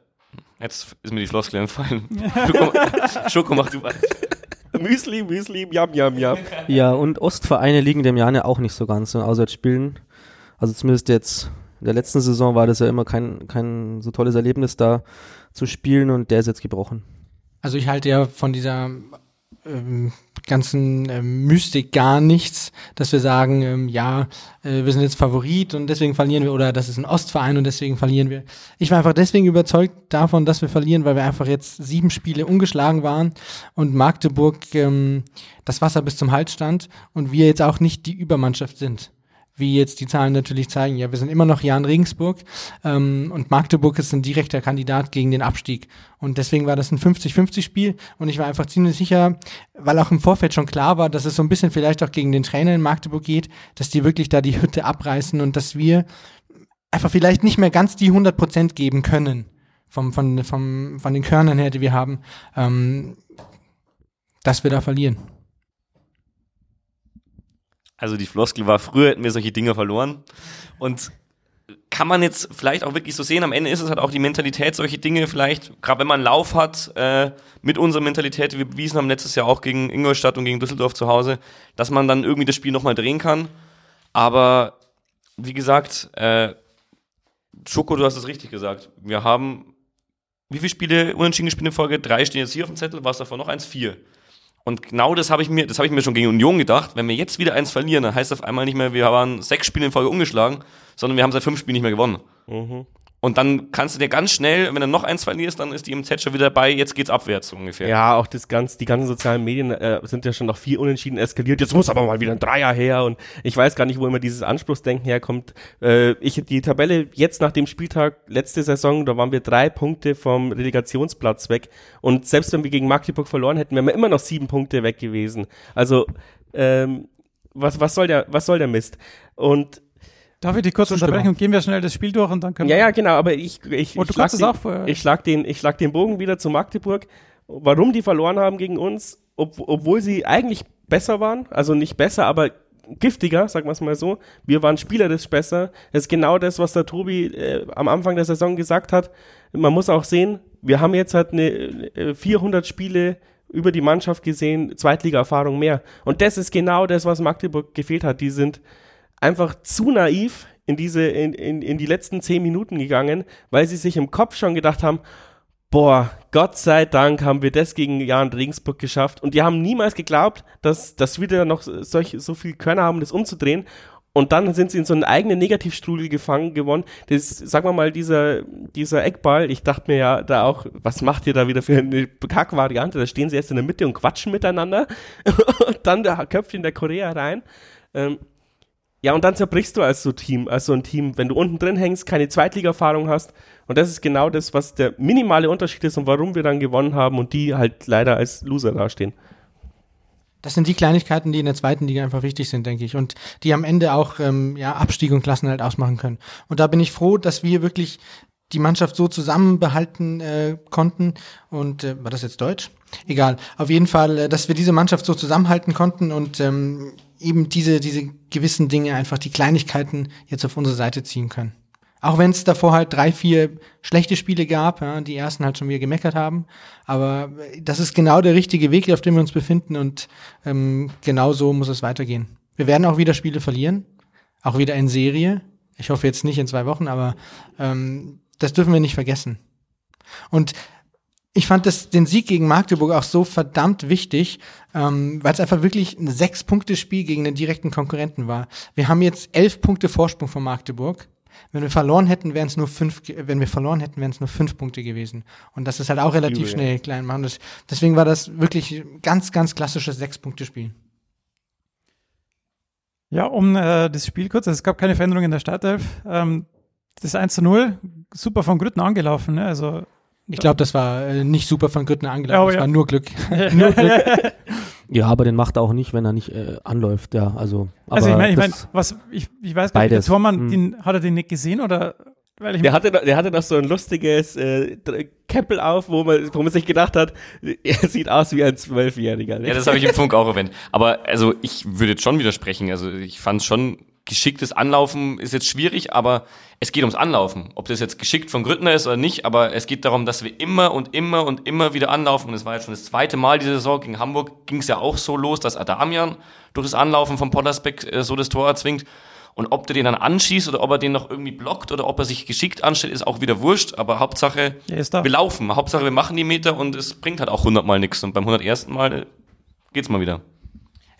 jetzt ist mir die Floskel entfallen. Schoko, Schoko mach du weiter. Müsli, Müsli, Yam, Yam, Yam. Ja, und Ostvereine liegen dem Jan ja auch nicht so ganz in Auswärtsspielen. Also zumindest jetzt in der letzten Saison war das ja immer kein, kein so tolles Erlebnis da zu spielen und der ist jetzt gebrochen. Also ich halte ja von dieser ähm, ganzen ähm, Mystik gar nichts, dass wir sagen, ähm, ja, äh, wir sind jetzt Favorit und deswegen verlieren wir oder das ist ein Ostverein und deswegen verlieren wir. Ich war einfach deswegen überzeugt davon, dass wir verlieren, weil wir einfach jetzt sieben Spiele ungeschlagen waren und Magdeburg ähm, das Wasser bis zum Hals stand und wir jetzt auch nicht die Übermannschaft sind. Wie jetzt die Zahlen natürlich zeigen. Ja, wir sind immer noch Jan Regensburg ähm, und Magdeburg ist ein direkter Kandidat gegen den Abstieg. Und deswegen war das ein 50-50-Spiel und ich war einfach ziemlich sicher, weil auch im Vorfeld schon klar war, dass es so ein bisschen vielleicht auch gegen den Trainer in Magdeburg geht, dass die wirklich da die Hütte abreißen und dass wir einfach vielleicht nicht mehr ganz die 100% geben können vom, von, vom, von den Körnern her, die wir haben, ähm, dass wir da verlieren. Also die Floskel war, früher hätten wir solche Dinge verloren. Und kann man jetzt vielleicht auch wirklich so sehen, am Ende ist es halt auch die Mentalität, solche Dinge vielleicht, gerade wenn man einen Lauf hat, äh, mit unserer Mentalität, die wir bewiesen haben letztes Jahr auch gegen Ingolstadt und gegen Düsseldorf zu Hause, dass man dann irgendwie das Spiel nochmal drehen kann. Aber wie gesagt, äh, Schoko, du hast es richtig gesagt. Wir haben wie viele Spiele unentschieden gespielt in Folge? Drei stehen jetzt hier auf dem Zettel, war es davon noch eins? Vier. Und genau das habe ich mir, das habe ich mir schon gegen Union gedacht. Wenn wir jetzt wieder eins verlieren, dann heißt das auf einmal nicht mehr, wir waren sechs Spiele in Folge ungeschlagen, sondern wir haben seit fünf Spielen nicht mehr gewonnen. Mhm. Und dann kannst du dir ganz schnell, wenn du noch eins verlierst, dann ist die MZ schon wieder dabei, jetzt geht's abwärts ungefähr. Ja, auch das ganz, die ganzen sozialen Medien äh, sind ja schon noch vier Unentschieden eskaliert. Jetzt muss aber mal wieder ein Dreier her und ich weiß gar nicht, wo immer dieses Anspruchsdenken herkommt. Äh, ich die Tabelle jetzt nach dem Spieltag letzte Saison, da waren wir drei Punkte vom Relegationsplatz weg und selbst wenn wir gegen Magdeburg verloren hätten, wären wir immer noch sieben Punkte weg gewesen. Also ähm, was was soll der was soll der Mist? Und Darf ich dich kurz Zustimmung. unterbrechen und gehen wir schnell das Spiel durch und dann können ja, wir. ja, genau, aber ich, ich, Und du ich, schlag den, ich, schlag den, ich schlag den Bogen wieder zu Magdeburg. Warum die verloren haben gegen uns, ob, obwohl sie eigentlich besser waren. Also nicht besser, aber giftiger, sagen wir es mal so. Wir waren spielerisch besser. Das ist genau das, was der Tobi äh, am Anfang der Saison gesagt hat. Man muss auch sehen, wir haben jetzt halt eine äh, 400 Spiele über die Mannschaft gesehen, Zweitliga-Erfahrung mehr. Und das ist genau das, was Magdeburg gefehlt hat. Die sind einfach zu naiv in diese, in, in, in die letzten zehn Minuten gegangen, weil sie sich im Kopf schon gedacht haben, boah, Gott sei Dank haben wir das gegen Jan Regensburg geschafft. Und die haben niemals geglaubt, dass, dass wir da noch solch, so viel Körner haben, das umzudrehen. Und dann sind sie in so einen eigenen Negativstrudel gefangen geworden. Das, sagen wir mal, dieser, dieser Eckball, ich dachte mir ja da auch, was macht ihr da wieder für eine Kackvariante? Da stehen sie erst in der Mitte und quatschen miteinander. und dann der Köpfchen der Korea rein. Ähm, ja, und dann zerbrichst du als so Team, als ein Team, wenn du unten drin hängst, keine Zweitliga-Erfahrung hast. Und das ist genau das, was der minimale Unterschied ist und warum wir dann gewonnen haben und die halt leider als Loser dastehen. Das sind die Kleinigkeiten, die in der zweiten Liga einfach wichtig sind, denke ich. Und die am Ende auch ähm, ja, Abstieg und Klassen halt ausmachen können. Und da bin ich froh, dass wir wirklich die Mannschaft so zusammenbehalten äh, konnten. Und äh, war das jetzt Deutsch? Egal. Auf jeden Fall, äh, dass wir diese Mannschaft so zusammenhalten konnten und ähm, eben diese, diese gewissen Dinge, einfach die Kleinigkeiten jetzt auf unsere Seite ziehen können. Auch wenn es davor halt drei, vier schlechte Spiele gab, ja, die ersten halt schon wieder gemeckert haben. Aber das ist genau der richtige Weg, auf dem wir uns befinden und ähm, genau so muss es weitergehen. Wir werden auch wieder Spiele verlieren, auch wieder in Serie. Ich hoffe jetzt nicht in zwei Wochen, aber ähm, das dürfen wir nicht vergessen. Und ich fand das, den Sieg gegen Magdeburg auch so verdammt wichtig, ähm, weil es einfach wirklich ein Sechs-Punkte-Spiel gegen den direkten Konkurrenten war. Wir haben jetzt elf Punkte Vorsprung von Magdeburg. Wenn wir verloren hätten, wären es nur fünf, wenn wir verloren hätten, wären es nur fünf Punkte gewesen. Und das ist halt auch relativ Übel, schnell klein machen. Das, deswegen war das wirklich ganz, ganz klassisches Sechs-Punkte-Spiel. Ja, um äh, das Spiel kurz, also es gab keine Veränderung in der Startelf. Ähm, das 1 zu 0, super von Grütten angelaufen. Ne? Also ich glaube, das war äh, nicht super von Grüttner angelaufen, oh, das ja. war nur Glück. nur Glück. Ja, aber den macht er auch nicht, wenn er nicht äh, anläuft, ja. Also, also ich meine, ich, mein, was, ich, ich weiß gar nicht, der Tormann, hm. den, hat er den nicht gesehen oder? Weil ich der, hatte, der hatte noch so ein lustiges äh, Keppel auf, wo man, wo man sich gedacht hat, er sieht aus wie ein Zwölfjähriger. Ja, das habe ich im Funk auch erwähnt. Aber also ich würde jetzt schon widersprechen. Also ich fand es schon geschicktes Anlaufen ist jetzt schwierig, aber es geht ums Anlaufen. Ob das jetzt geschickt von Grüttner ist oder nicht, aber es geht darum, dass wir immer und immer und immer wieder anlaufen. Und es war jetzt schon das zweite Mal diese Saison. Gegen Hamburg ging es ja auch so los, dass Adamian durch das Anlaufen von Pottersbeck äh, so das Tor erzwingt. Und ob der den dann anschießt oder ob er den noch irgendwie blockt oder ob er sich geschickt anstellt, ist auch wieder wurscht. Aber Hauptsache, wir laufen. Hauptsache, wir machen die Meter und es bringt halt auch hundertmal nichts. Und beim 101. Mal geht's mal wieder.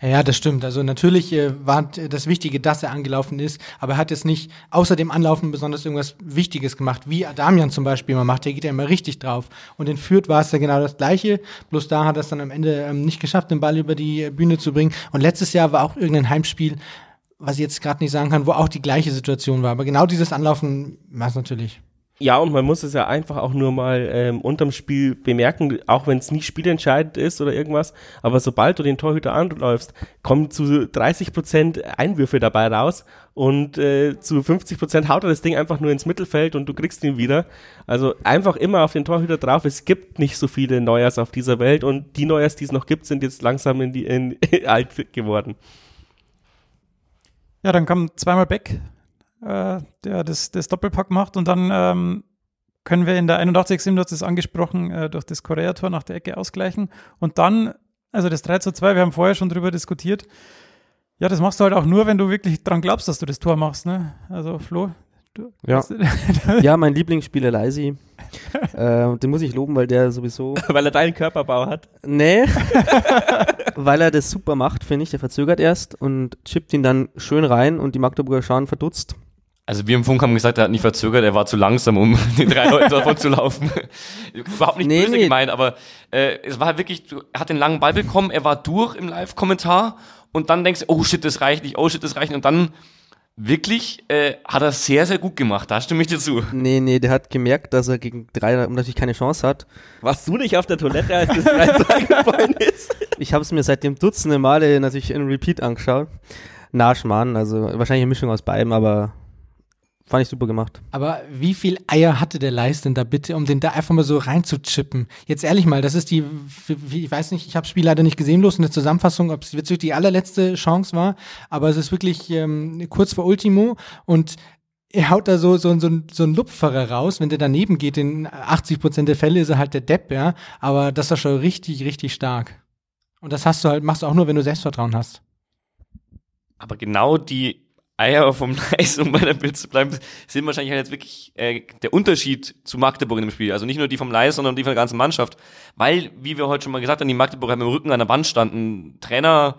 Ja, das stimmt. Also natürlich äh, war das Wichtige, dass er angelaufen ist, aber er hat jetzt nicht außer dem Anlaufen besonders irgendwas Wichtiges gemacht, wie Adamian zum Beispiel immer macht. Der geht ja immer richtig drauf. Und in Fürth war es ja genau das Gleiche, bloß da hat er es dann am Ende ähm, nicht geschafft, den Ball über die Bühne zu bringen. Und letztes Jahr war auch irgendein Heimspiel, was ich jetzt gerade nicht sagen kann, wo auch die gleiche Situation war. Aber genau dieses Anlaufen war es natürlich. Ja, und man muss es ja einfach auch nur mal ähm, unterm Spiel bemerken, auch wenn es nicht spielentscheidend ist oder irgendwas, aber sobald du den Torhüter anläufst, kommen zu 30 Prozent Einwürfe dabei raus und äh, zu 50 Prozent haut er das Ding einfach nur ins Mittelfeld und du kriegst ihn wieder. Also einfach immer auf den Torhüter drauf. Es gibt nicht so viele Neujahrs auf dieser Welt und die Neujahrs, die es noch gibt, sind jetzt langsam in die in, alt geworden. Ja, dann kam zweimal Beck äh, der das, das Doppelpack macht. Und dann ähm, können wir in der 81. du hast es angesprochen, äh, durch das Korea-Tor nach der Ecke ausgleichen. Und dann, also das 3 zu 2, wir haben vorher schon drüber diskutiert. Ja, das machst du halt auch nur, wenn du wirklich dran glaubst, dass du das Tor machst. Ne? Also Flo, Du, ja. ja, mein Lieblingsspieler Leisi. äh, den muss ich loben, weil der sowieso. weil er deinen Körperbau hat? Nee. weil er das super macht, finde ich. Der verzögert erst und chippt ihn dann schön rein und die Magdeburger schauen verdutzt. Also wir im Funk haben gesagt, er hat nicht verzögert, er war zu langsam, um den drei Leuten davon zu laufen. Überhaupt nicht nee, böse nee. gemeint, aber äh, es war wirklich, er hat den langen Ball bekommen, er war durch im Live-Kommentar und dann denkst du, oh shit, das reicht nicht, oh shit, das reicht nicht und dann wirklich äh, hat er sehr, sehr gut gemacht. Da stimme ich dir zu. Nee, nee, der hat gemerkt, dass er gegen drei natürlich keine Chance hat. Warst du nicht auf der Toilette, als das 3 eingefallen ist? Ich habe es mir seit dem Dutzende Male natürlich in Repeat angeschaut. Na, Schmarrn, also wahrscheinlich eine Mischung aus beidem, aber Fand ich super gemacht. Aber wie viel Eier hatte der Leist denn da bitte, um den da einfach mal so reinzuchippen? Jetzt ehrlich mal, das ist die, ich weiß nicht, ich habe das Spiel leider nicht gesehen, bloß in der Zusammenfassung, ob es wirklich die allerletzte Chance war, aber es ist wirklich ähm, kurz vor Ultimo und er haut da so, so, so, so ein Lupferer raus. Wenn der daneben geht, in 80 Prozent der Fälle ist er halt der Depp, ja. Aber das war schon richtig, richtig stark. Und das hast du halt, machst du auch nur, wenn du Selbstvertrauen hast. Aber genau die Eier vom Nice, um bei der Bild zu bleiben, sind wahrscheinlich halt jetzt wirklich äh, der Unterschied zu Magdeburg in dem Spiel. Also nicht nur die vom Leis, sondern die von der ganzen Mannschaft. Weil, wie wir heute schon mal gesagt haben, die Magdeburger mit dem Rücken an der Wand standen. Trainer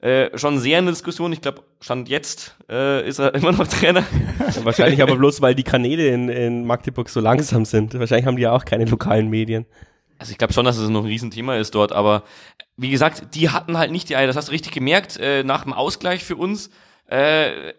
äh, schon sehr in der Diskussion. Ich glaube, Stand jetzt äh, ist er immer noch Trainer. Wahrscheinlich aber bloß, weil die Kanäle in, in Magdeburg so langsam sind. Wahrscheinlich haben die ja auch keine lokalen Medien. Also ich glaube schon, dass es noch ein Riesenthema ist dort, aber wie gesagt, die hatten halt nicht die Eier. Das hast du richtig gemerkt, äh, nach dem Ausgleich für uns. Äh,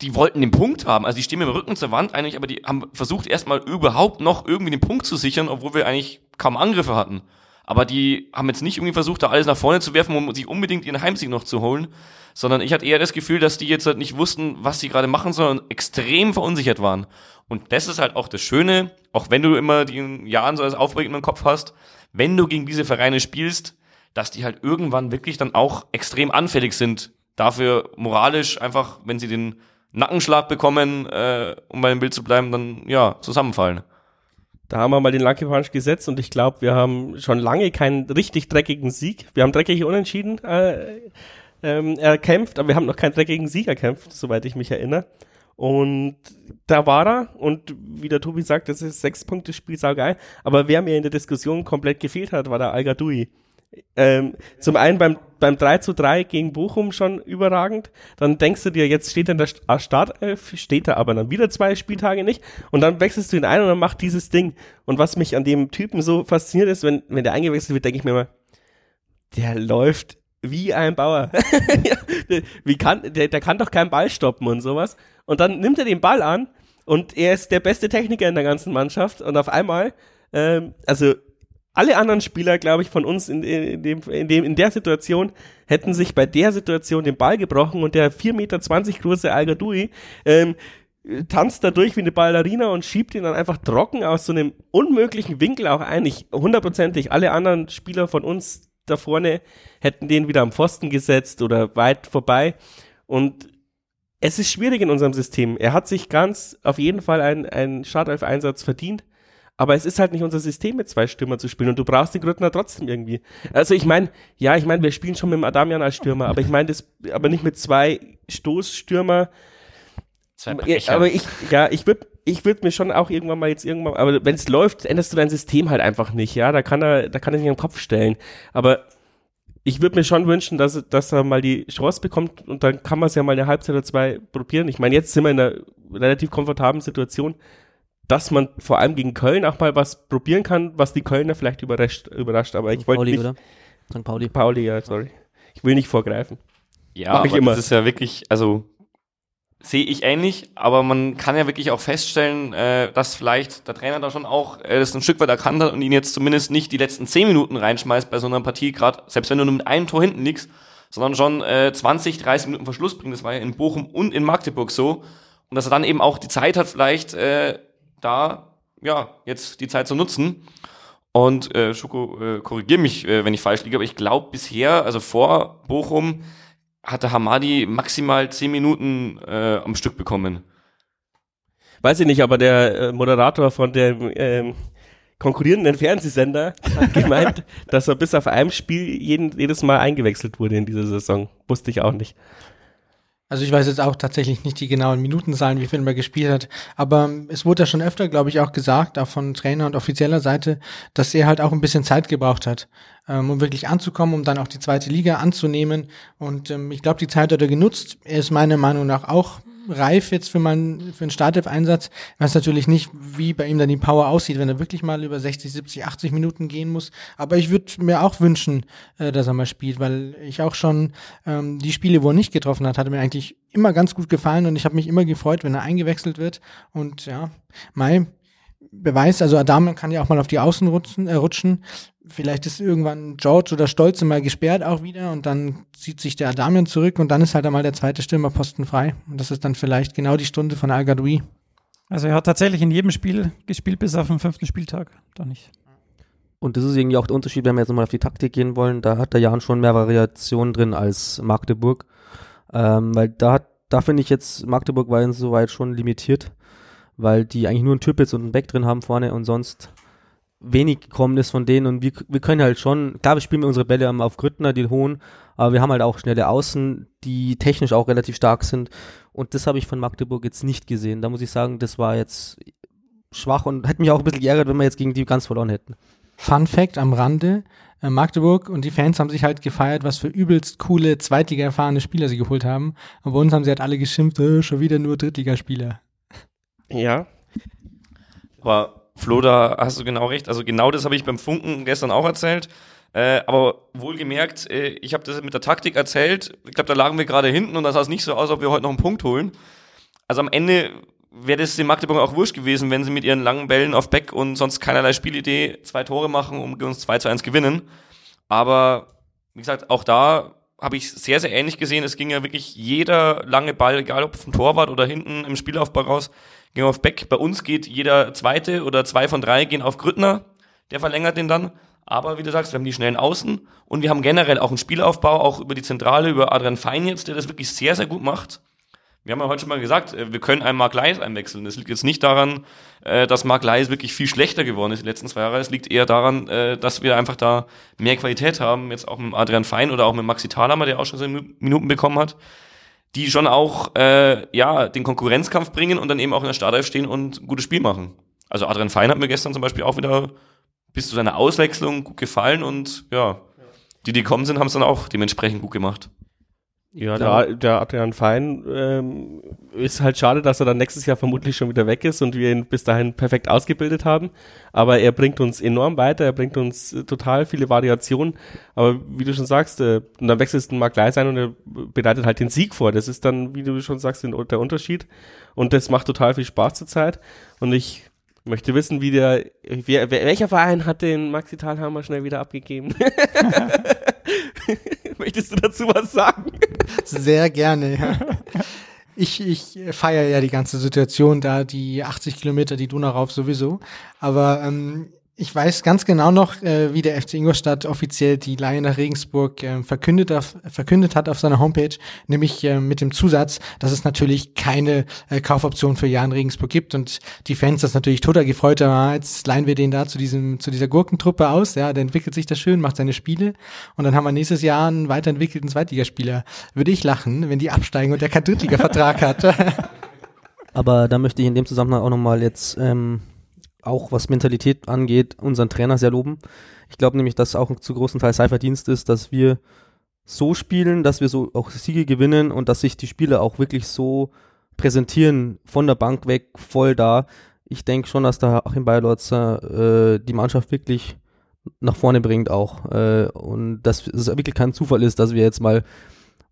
die wollten den Punkt haben. Also die stehen mit dem Rücken zur Wand eigentlich, aber die haben versucht erstmal überhaupt noch irgendwie den Punkt zu sichern, obwohl wir eigentlich kaum Angriffe hatten. Aber die haben jetzt nicht irgendwie versucht, da alles nach vorne zu werfen, um sich unbedingt ihren Heimsieg noch zu holen, sondern ich hatte eher das Gefühl, dass die jetzt halt nicht wussten, was sie gerade machen, sondern extrem verunsichert waren. Und das ist halt auch das Schöne, auch wenn du immer die Jahren so als Aufregend im Kopf hast, wenn du gegen diese Vereine spielst, dass die halt irgendwann wirklich dann auch extrem anfällig sind. Dafür moralisch einfach, wenn sie den Nackenschlag bekommen, äh, um bei dem Bild zu bleiben, dann ja, zusammenfallen. Da haben wir mal den Lucky Punch gesetzt und ich glaube, wir haben schon lange keinen richtig dreckigen Sieg. Wir haben dreckige Unentschieden äh, ähm, erkämpft, aber wir haben noch keinen dreckigen Sieg erkämpft, soweit ich mich erinnere. Und da war er und wie der Tobi sagt, das ist sechs Punkte Spiel saugeil. Aber wer mir in der Diskussion komplett gefehlt hat, war der Al Gadoui. Ähm, zum einen beim, beim 3 zu 3 gegen Bochum schon überragend. Dann denkst du dir, jetzt steht er in der äh, Startelf, steht er aber dann wieder zwei Spieltage nicht. Und dann wechselst du ihn ein und dann macht dieses Ding. Und was mich an dem Typen so fasziniert ist, wenn, wenn der eingewechselt wird, denke ich mir immer, der läuft wie ein Bauer. wie kann, der, der kann doch keinen Ball stoppen und sowas. Und dann nimmt er den Ball an und er ist der beste Techniker in der ganzen Mannschaft. Und auf einmal, ähm, also alle anderen Spieler, glaube ich, von uns in, in, dem, in, dem, in der Situation hätten sich bei der Situation den Ball gebrochen und der 4,20 Meter große Al ähm, tanzt da durch wie eine Ballerina und schiebt ihn dann einfach trocken aus so einem unmöglichen Winkel auch ein. Ich hundertprozentig alle anderen Spieler von uns da vorne hätten den wieder am Pfosten gesetzt oder weit vorbei. Und es ist schwierig in unserem System. Er hat sich ganz auf jeden Fall einen, einen Startelf-Einsatz verdient. Aber es ist halt nicht unser System, mit zwei Stürmern zu spielen und du brauchst den Grüttner trotzdem irgendwie. Also ich meine, ja, ich meine, wir spielen schon mit dem Adamian als Stürmer, aber ich meine das, aber nicht mit zwei Stoßstürmer. Zwei ja, aber ich, ja, ich würde ich würde mir schon auch irgendwann mal jetzt irgendwann, aber wenn es läuft, änderst du dein System halt einfach nicht, ja, da kann er, da kann er sich am Kopf stellen. Aber ich würde mir schon wünschen, dass, dass er mal die Chance bekommt und dann kann man es ja mal eine Halbzeit oder zwei probieren. Ich meine, jetzt sind wir in einer relativ komfortablen Situation dass man vor allem gegen Köln auch mal was probieren kann, was die Kölner vielleicht überrascht. überrascht. Aber ich wollte nicht. Oder? St. Pauli. Pauli, ja, sorry. Ich will nicht vorgreifen. Ja, Mach aber immer. das ist ja wirklich, also sehe ich ähnlich, aber man kann ja wirklich auch feststellen, äh, dass vielleicht der Trainer da schon auch äh, das ein Stück weit erkannt hat und ihn jetzt zumindest nicht die letzten zehn Minuten reinschmeißt bei so einer Partie, gerade selbst wenn du nur mit einem Tor hinten liegst, sondern schon äh, 20, 30 Minuten Verschluss bringt. Das war ja in Bochum und in Magdeburg so. Und dass er dann eben auch die Zeit hat, vielleicht äh, da ja jetzt die Zeit zu nutzen. Und äh, Schuko, äh, korrigier mich, äh, wenn ich falsch liege, aber ich glaube bisher, also vor Bochum, hatte Hamadi maximal zehn Minuten äh, am Stück bekommen. Weiß ich nicht, aber der äh, Moderator von dem ähm, konkurrierenden Fernsehsender hat gemeint, dass er bis auf einem Spiel jeden, jedes Mal eingewechselt wurde in dieser Saison. Wusste ich auch nicht. Also ich weiß jetzt auch tatsächlich nicht die genauen Minutenzahlen, wie viel man gespielt hat, aber es wurde ja schon öfter, glaube ich, auch gesagt, auch von Trainer und offizieller Seite, dass er halt auch ein bisschen Zeit gebraucht hat, ähm, um wirklich anzukommen, um dann auch die zweite Liga anzunehmen. Und ähm, ich glaube, die Zeit hat er genutzt. Er ist meiner Meinung nach auch reif jetzt für, meinen für einen Startelf-Einsatz. Ich weiß natürlich nicht, wie bei ihm dann die Power aussieht, wenn er wirklich mal über 60, 70, 80 Minuten gehen muss. Aber ich würde mir auch wünschen, äh, dass er mal spielt, weil ich auch schon ähm, die Spiele, wo er nicht getroffen hat, hatte mir eigentlich immer ganz gut gefallen und ich habe mich immer gefreut, wenn er eingewechselt wird. Und ja, Mai, Beweis, also Adam kann ja auch mal auf die Außen rutschen, äh, rutschen. Vielleicht ist irgendwann George oder Stolze mal gesperrt auch wieder und dann zieht sich der Adamian zurück und dann ist halt einmal der zweite Stürmerposten frei. Und das ist dann vielleicht genau die Stunde von Al Gadoui. Also er hat tatsächlich in jedem Spiel gespielt, bis auf den fünften Spieltag. Da nicht. Und das ist irgendwie auch der Unterschied, wenn wir jetzt nochmal auf die Taktik gehen wollen. Da hat der Jan schon mehr Variationen drin als Magdeburg. Ähm, weil da hat, da finde ich jetzt, Magdeburg war insoweit schon limitiert, weil die eigentlich nur einen Türpitz und einen Back drin haben vorne und sonst wenig gekommen ist von denen und wir, wir können halt schon, klar, wir spielen unsere Bälle auf Grüttner, die hohen, aber wir haben halt auch schnelle Außen, die technisch auch relativ stark sind und das habe ich von Magdeburg jetzt nicht gesehen. Da muss ich sagen, das war jetzt schwach und hätte mich auch ein bisschen geärgert, wenn wir jetzt gegen die ganz verloren hätten. Fun Fact am Rande, äh, Magdeburg und die Fans haben sich halt gefeiert, was für übelst coole Zweitliga erfahrene Spieler sie geholt haben. Und bei uns haben sie halt alle geschimpft, äh, schon wieder nur Drittligaspieler. Ja, Aber Flo, da hast du genau recht. Also genau das habe ich beim Funken gestern auch erzählt. Äh, aber wohlgemerkt, äh, ich habe das mit der Taktik erzählt. Ich glaube, da lagen wir gerade hinten und da sah es nicht so aus, ob wir heute noch einen Punkt holen. Also am Ende wäre das den Magdeburg auch wurscht gewesen, wenn sie mit ihren langen Bällen auf Beck und sonst keinerlei Spielidee zwei Tore machen und uns 2 zu 1 gewinnen. Aber wie gesagt, auch da habe ich sehr, sehr ähnlich gesehen. Es ging ja wirklich jeder lange Ball, egal ob vom Torwart oder hinten im Spielaufbau raus, ging auf Beck. Bei uns geht jeder zweite oder zwei von drei gehen auf Grüttner. Der verlängert den dann. Aber wie du sagst, wir haben die schnellen Außen und wir haben generell auch einen Spielaufbau, auch über die Zentrale, über Adrian Fein jetzt, der das wirklich sehr, sehr gut macht. Wir haben ja heute schon mal gesagt, äh, wir können einen Mark Leis einwechseln. Das liegt jetzt nicht daran, äh, dass Mark Leis wirklich viel schlechter geworden ist die letzten zwei Jahre. Es liegt eher daran, äh, dass wir einfach da mehr Qualität haben, jetzt auch mit Adrian Fein oder auch mit Maxi Thalhammer, der auch schon seine Minuten bekommen hat, die schon auch äh, ja den Konkurrenzkampf bringen und dann eben auch in der Startelf stehen und ein gutes Spiel machen. Also Adrian Fein hat mir gestern zum Beispiel auch wieder bis zu seiner Auswechslung gut gefallen und ja, die, die gekommen sind, haben es dann auch dementsprechend gut gemacht. Ja, der, der Adrian Fein ähm, ist halt schade, dass er dann nächstes Jahr vermutlich schon wieder weg ist und wir ihn bis dahin perfekt ausgebildet haben. Aber er bringt uns enorm weiter, er bringt uns äh, total viele Variationen. Aber wie du schon sagst, äh, und dann wechselst du Mark Leis ein und er bereitet halt den Sieg vor. Das ist dann, wie du schon sagst, den, der Unterschied. Und das macht total viel Spaß zurzeit. Und ich möchte wissen, wie der, wer, welcher Verein hat den Maxi Thalhammer schnell wieder abgegeben? Möchtest du dazu was sagen? Sehr gerne, ja. Ich, ich feiere ja die ganze Situation da, die 80 Kilometer die Donau rauf sowieso. Aber ähm, ich weiß ganz genau noch, äh, wie der FC Ingolstadt offiziell die Leihe nach Regensburg äh, verkündet, auf, verkündet hat auf seiner Homepage, nämlich äh, mit dem Zusatz, dass es natürlich keine äh, Kaufoption für Jan Regensburg gibt und die Fans das natürlich total gefreut haben, ah, jetzt leihen wir den da zu diesem zu dieser Gurkentruppe aus, ja, der entwickelt sich da schön, macht seine Spiele und dann haben wir nächstes Jahr einen weiterentwickelten Zweitligaspieler. Würde ich lachen, wenn die absteigen und der keinen Drittliga-Vertrag hat. Aber da möchte ich in dem Zusammenhang auch nochmal jetzt ähm, auch was Mentalität angeht, unseren Trainer sehr loben. Ich glaube nämlich, dass auch zu großen Teil sein Verdienst ist, dass wir so spielen, dass wir so auch Siege gewinnen und dass sich die Spieler auch wirklich so präsentieren, von der Bank weg, voll da. Ich denke schon, dass der Achim Bayerlotzer äh, die Mannschaft wirklich nach vorne bringt auch. Äh, und dass es wirklich kein Zufall ist, dass wir jetzt mal,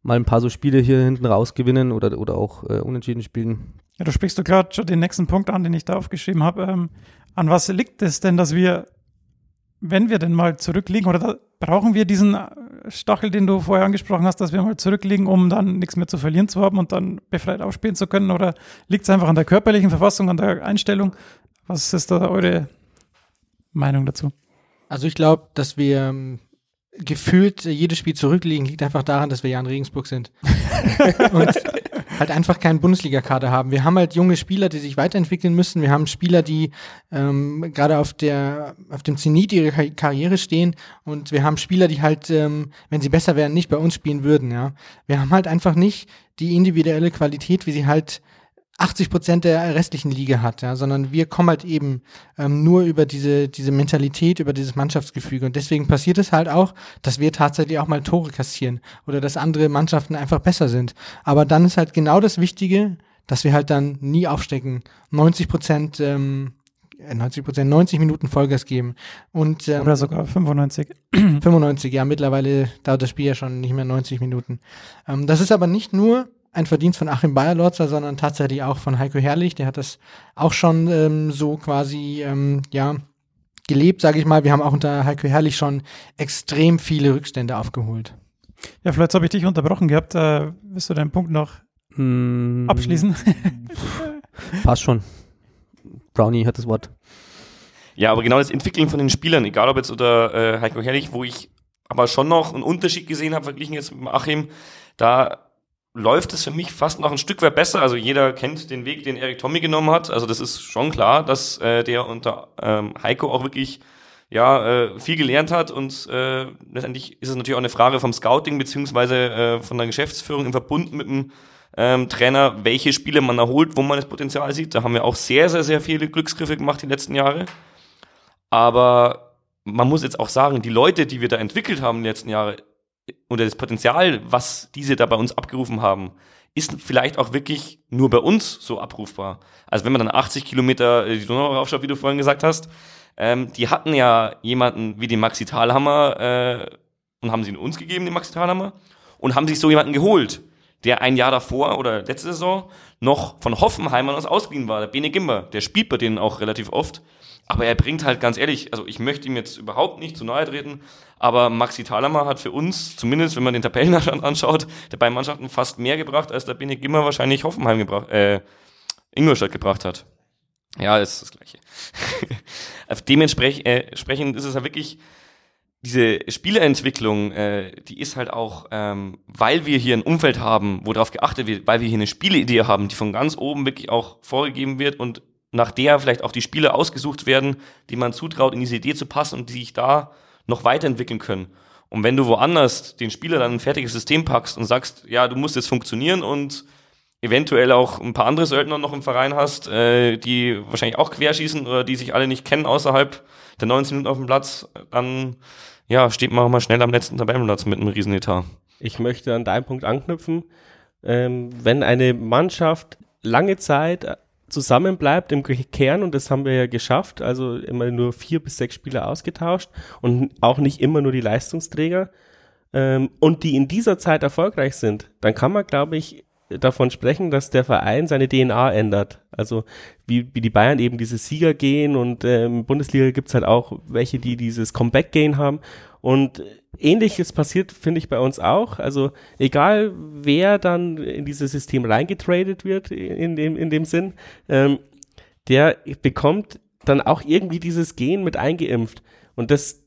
mal ein paar so Spiele hier hinten raus gewinnen oder, oder auch äh, unentschieden spielen. Ja, du sprichst du gerade schon den nächsten Punkt an, den ich da aufgeschrieben habe. Ähm, an was liegt es denn, dass wir, wenn wir denn mal zurückliegen, oder da, brauchen wir diesen äh, Stachel, den du vorher angesprochen hast, dass wir mal zurückliegen, um dann nichts mehr zu verlieren zu haben und dann befreit aufspielen zu können? Oder liegt es einfach an der körperlichen Verfassung, an der Einstellung? Was ist da eure Meinung dazu? Also ich glaube, dass wir ähm, gefühlt jedes Spiel zurückliegen, liegt einfach daran, dass wir ja in Regensburg sind. und halt einfach keinen Bundesliga-Kader haben. Wir haben halt junge Spieler, die sich weiterentwickeln müssen. Wir haben Spieler, die ähm, gerade auf der auf dem Zenit ihrer Kar Karriere stehen und wir haben Spieler, die halt, ähm, wenn sie besser wären, nicht bei uns spielen würden. Ja, wir haben halt einfach nicht die individuelle Qualität, wie sie halt 80 Prozent der restlichen Liga hat, ja, sondern wir kommen halt eben ähm, nur über diese, diese Mentalität, über dieses Mannschaftsgefüge. Und deswegen passiert es halt auch, dass wir tatsächlich auch mal Tore kassieren oder dass andere Mannschaften einfach besser sind. Aber dann ist halt genau das Wichtige, dass wir halt dann nie aufstecken. 90 Prozent, ähm, 90 Prozent, 90 Minuten Vollgas geben. Und, ähm, Oder sogar 95. 95, ja, mittlerweile dauert das Spiel ja schon nicht mehr 90 Minuten. Ähm, das ist aber nicht nur ein Verdienst von Achim Bayerlotzer, sondern tatsächlich auch von Heiko Herrlich. Der hat das auch schon ähm, so quasi, ähm, ja, gelebt, sage ich mal. Wir haben auch unter Heiko Herrlich schon extrem viele Rückstände aufgeholt. Ja, vielleicht habe ich dich unterbrochen gehabt. Äh, willst du deinen Punkt noch Hm, abschließen? Passt schon. Brownie hat das Wort. Ja, aber genau das Entwickeln von den Spielern, egal ob jetzt oder äh, Heiko Herrlich, wo ich aber schon noch einen Unterschied gesehen habe, verglichen jetzt mit Achim, da läuft es für mich fast noch ein Stück weit besser. Also jeder kennt den Weg, den Erik Tommy genommen hat. Also das ist schon klar, dass äh, der unter ähm, Heiko auch wirklich ja, äh, viel gelernt hat und äh, letztendlich ist es natürlich auch eine Frage vom Scouting beziehungsweise äh, von der Geschäftsführung im Verbund mit dem ähm, Trainer, welche Spiele man erholt, wo man das Potenzial sieht. Da haben wir auch sehr, sehr, sehr viele Glücksgriffe gemacht die letzten Jahre. Aber man muss jetzt auch sagen, die Leute, die wir da entwickelt haben in den letzten Jahren, oder das Potenzial, was diese da bei uns abgerufen haben, ist vielleicht auch wirklich nur bei uns so abrufbar. Also wenn man dann 80 Kilometer die Donau raufschaut, wie du vorhin gesagt hast, ähm, die hatten ja jemanden wie den Maxi Thalhammer äh, und haben sie uns gegeben, den Maxi Thalhammer, und haben sich so jemanden geholt, der ein Jahr davor oder letzte Saison noch von Hoffenheim aus ausgeliehen war, der Bene Gimber, der spielt bei denen auch relativ oft. Aber er bringt halt ganz ehrlich, also ich möchte ihm jetzt überhaupt nicht zu nahe treten, aber Maxi Thalhammer hat für uns, zumindest wenn man den Tabellenstand anschaut, der beiden Mannschaften fast mehr gebracht, als der Bene Gimmer wahrscheinlich Hoffenheim gebracht, äh, Ingolstadt gebracht hat. Ja, ist das Gleiche. Dementsprechend äh, ist es ja wirklich, diese Spieleentwicklung, äh, die ist halt auch, ähm, weil wir hier ein Umfeld haben, wo darauf geachtet wird, weil wir hier eine Spieleidee haben, die von ganz oben wirklich auch vorgegeben wird und nach der vielleicht auch die Spiele ausgesucht werden, die man zutraut, in diese Idee zu passen und die sich da noch weiterentwickeln können. Und wenn du woanders den Spieler dann ein fertiges System packst und sagst, ja, du musst jetzt funktionieren und eventuell auch ein paar andere Söldner noch im Verein hast, äh, die wahrscheinlich auch querschießen oder die sich alle nicht kennen außerhalb der 19 Minuten auf dem Platz, dann ja, steht man mal schnell am letzten Tabellenplatz mit einem Riesenetat. Ich möchte an deinen Punkt anknüpfen. Ähm, wenn eine Mannschaft lange Zeit zusammenbleibt im Kern, und das haben wir ja geschafft, also immer nur vier bis sechs Spieler ausgetauscht und auch nicht immer nur die Leistungsträger, ähm, und die in dieser Zeit erfolgreich sind, dann kann man, glaube ich, davon sprechen, dass der Verein seine DNA ändert. Also wie, wie die Bayern eben diese Sieger gehen und ähm, Bundesliga gibt's halt auch welche, die dieses Comeback-Gehen haben. Und ähnliches passiert, finde ich, bei uns auch. Also egal, wer dann in dieses System reingetradet wird, in dem, in dem Sinn, ähm, der bekommt dann auch irgendwie dieses Gen mit eingeimpft. Und das,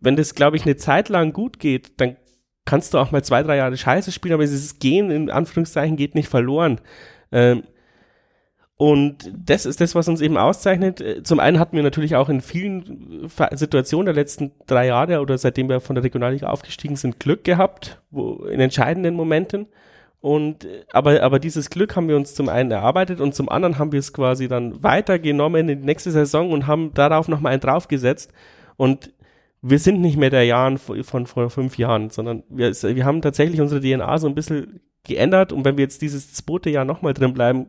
wenn das, glaube ich, eine Zeit lang gut geht, dann kannst du auch mal zwei, drei Jahre Scheiße spielen, aber dieses Gehen in Anführungszeichen geht nicht verloren. Ähm, und das ist das, was uns eben auszeichnet. Zum einen hatten wir natürlich auch in vielen Situationen der letzten drei Jahre oder seitdem wir von der Regionalliga aufgestiegen sind, Glück gehabt, wo, in entscheidenden Momenten. Und, aber, aber dieses Glück haben wir uns zum einen erarbeitet und zum anderen haben wir es quasi dann weitergenommen in die nächste Saison und haben darauf nochmal einen draufgesetzt. Und wir sind nicht mehr der Jahren von vor fünf Jahren, sondern wir, wir haben tatsächlich unsere DNA so ein bisschen geändert. Und wenn wir jetzt dieses zweite Jahr nochmal drin bleiben,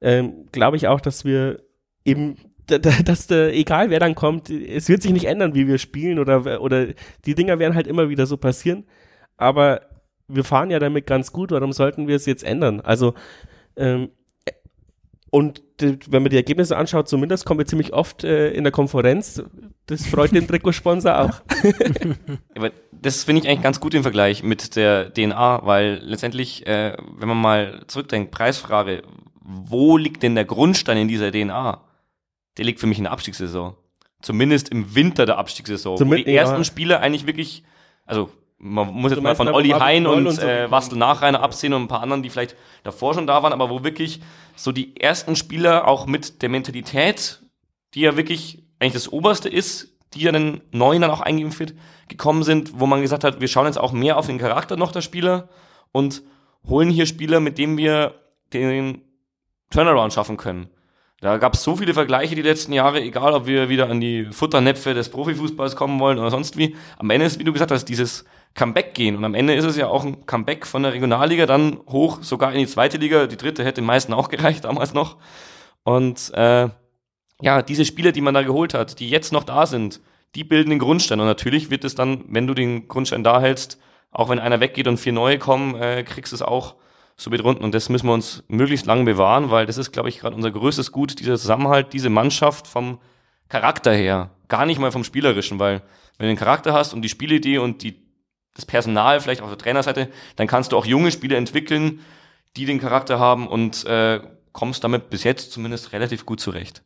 ähm, glaube ich auch, dass wir eben, dass der, egal wer dann kommt, es wird sich nicht ändern, wie wir spielen oder, oder die Dinger werden halt immer wieder so passieren, aber wir fahren ja damit ganz gut, warum sollten wir es jetzt ändern? Also, ähm, und wenn man die Ergebnisse anschaut, zumindest kommen wir ziemlich oft äh, in der Konferenz. Das freut den Trikotsponsor auch. Aber das finde ich eigentlich ganz gut im Vergleich mit der DNA, weil letztendlich, äh, wenn man mal zurückdenkt, Preisfrage, wo liegt denn der Grundstein in dieser DNA? Der liegt für mich in der Abstiegssaison. Zumindest im Winter der Abstiegssaison. Zum wo die ersten ja. Spiele eigentlich wirklich, also man muss jetzt mal von Olli Hein und, und so äh, Wastel Nachreiner absehen und ein paar anderen, die vielleicht davor schon da waren, aber wo wirklich so die ersten Spieler auch mit der Mentalität, die ja wirklich eigentlich das Oberste ist, die ja den Neuen dann auch eingeimpft wird, gekommen sind, wo man gesagt hat, wir schauen jetzt auch mehr auf den Charakter noch der Spieler und holen hier Spieler, mit denen wir den Turnaround schaffen können. Da gab es so viele Vergleiche die letzten Jahre, egal ob wir wieder an die Futternäpfe des Profifußballs kommen wollen oder sonst wie. Am Ende ist, wie du gesagt hast, dieses Comeback gehen. Und am Ende ist es ja auch ein Comeback von der Regionalliga dann hoch, sogar in die zweite Liga. Die dritte hätte den meisten auch gereicht damals noch. Und äh, ja, diese Spieler, die man da geholt hat, die jetzt noch da sind, die bilden den Grundstein. Und natürlich wird es dann, wenn du den Grundstein da hältst, auch wenn einer weggeht und vier neue kommen, äh, kriegst du es auch so mit runden. Und das müssen wir uns möglichst lange bewahren, weil das ist, glaube ich, gerade unser größtes Gut, dieser Zusammenhalt, diese Mannschaft vom Charakter her. Gar nicht mal vom Spielerischen, weil wenn du den Charakter hast und die Spielidee und die das Personal vielleicht auf der Trainerseite, dann kannst du auch junge Spieler entwickeln, die den Charakter haben und äh, kommst damit bis jetzt zumindest relativ gut zurecht.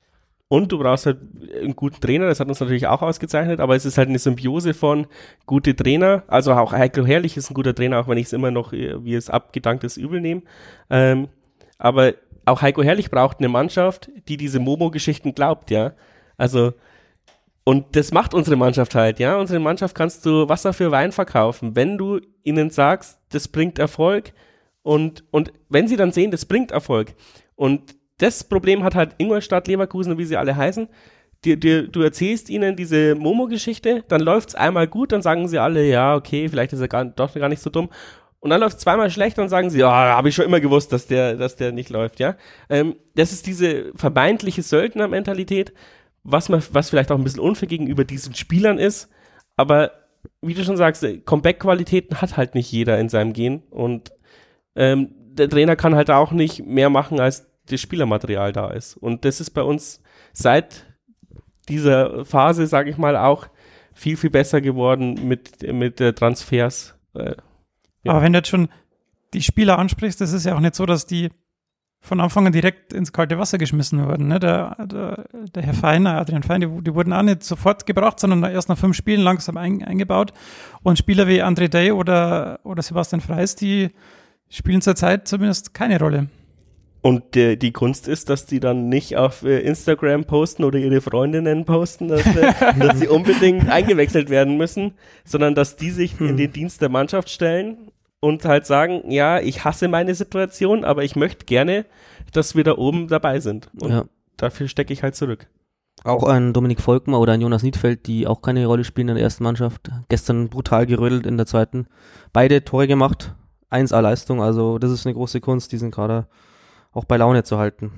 Und du brauchst halt einen guten Trainer, das hat uns natürlich auch ausgezeichnet, aber es ist halt eine Symbiose von gute Trainer, also auch Heiko Herrlich ist ein guter Trainer, auch wenn ich es immer noch, äh, wie es abgedanktes Übel nehme. Ähm, aber auch Heiko Herrlich braucht eine Mannschaft, die diese Momo-Geschichten glaubt, ja. Also, und das macht unsere Mannschaft halt, ja. Unsere Mannschaft kannst du Wasser für Wein verkaufen, wenn du ihnen sagst, das bringt Erfolg und, und wenn sie dann sehen, das bringt Erfolg. Und das Problem hat halt Ingolstadt, Leverkusen wie sie alle heißen. Die, die, du erzählst ihnen diese Momo-Geschichte, dann läuft's einmal gut, dann sagen sie alle, ja, okay, vielleicht ist er gar, doch gar nicht so dumm. Und dann läuft zweimal schlecht und sagen sie, ja, habe ich schon immer gewusst, dass der, dass der nicht läuft, ja. Ähm, das ist diese vermeintliche Söldner-Mentalität, was man, was vielleicht auch ein bisschen unfair gegenüber diesen Spielern ist, aber wie du schon sagst, Comeback-Qualitäten hat halt nicht jeder in seinem Gehen und ähm, der Trainer kann halt auch nicht mehr machen, als das Spielermaterial da ist. Und das ist bei uns seit dieser Phase, sage ich mal, auch viel, viel besser geworden mit, mit äh, Transfers. Äh, ja. Aber wenn du jetzt schon die Spieler ansprichst, das ist ja auch nicht so, dass die von Anfang an direkt ins kalte Wasser geschmissen wurden. Ne? Der, der, der Herr Feiner, Adrian Fein, die, die, wurden auch nicht sofort gebracht, sondern erst nach fünf Spielen langsam ein, eingebaut. Und Spieler wie André Day oder, oder Sebastian Freis, die spielen zurzeit zumindest keine Rolle. Und äh, die Kunst ist, dass die dann nicht auf äh, Instagram posten oder ihre Freundinnen posten, dass, äh, dass sie unbedingt eingewechselt werden müssen, sondern dass die sich in den Dienst der Mannschaft stellen und halt sagen, ja, ich hasse meine Situation, aber ich möchte gerne, dass wir da oben dabei sind. Und Ja. dafür stecke ich halt zurück. Auch ein Dominik Volkmar oder ein Jonas Niedfeld, die auch keine Rolle spielen in der ersten Mannschaft. Gestern brutal gerödelt in der zweiten. Beide Tore gemacht. 1A Leistung. Also das ist eine große Kunst, diesen Kader auch bei Laune zu halten.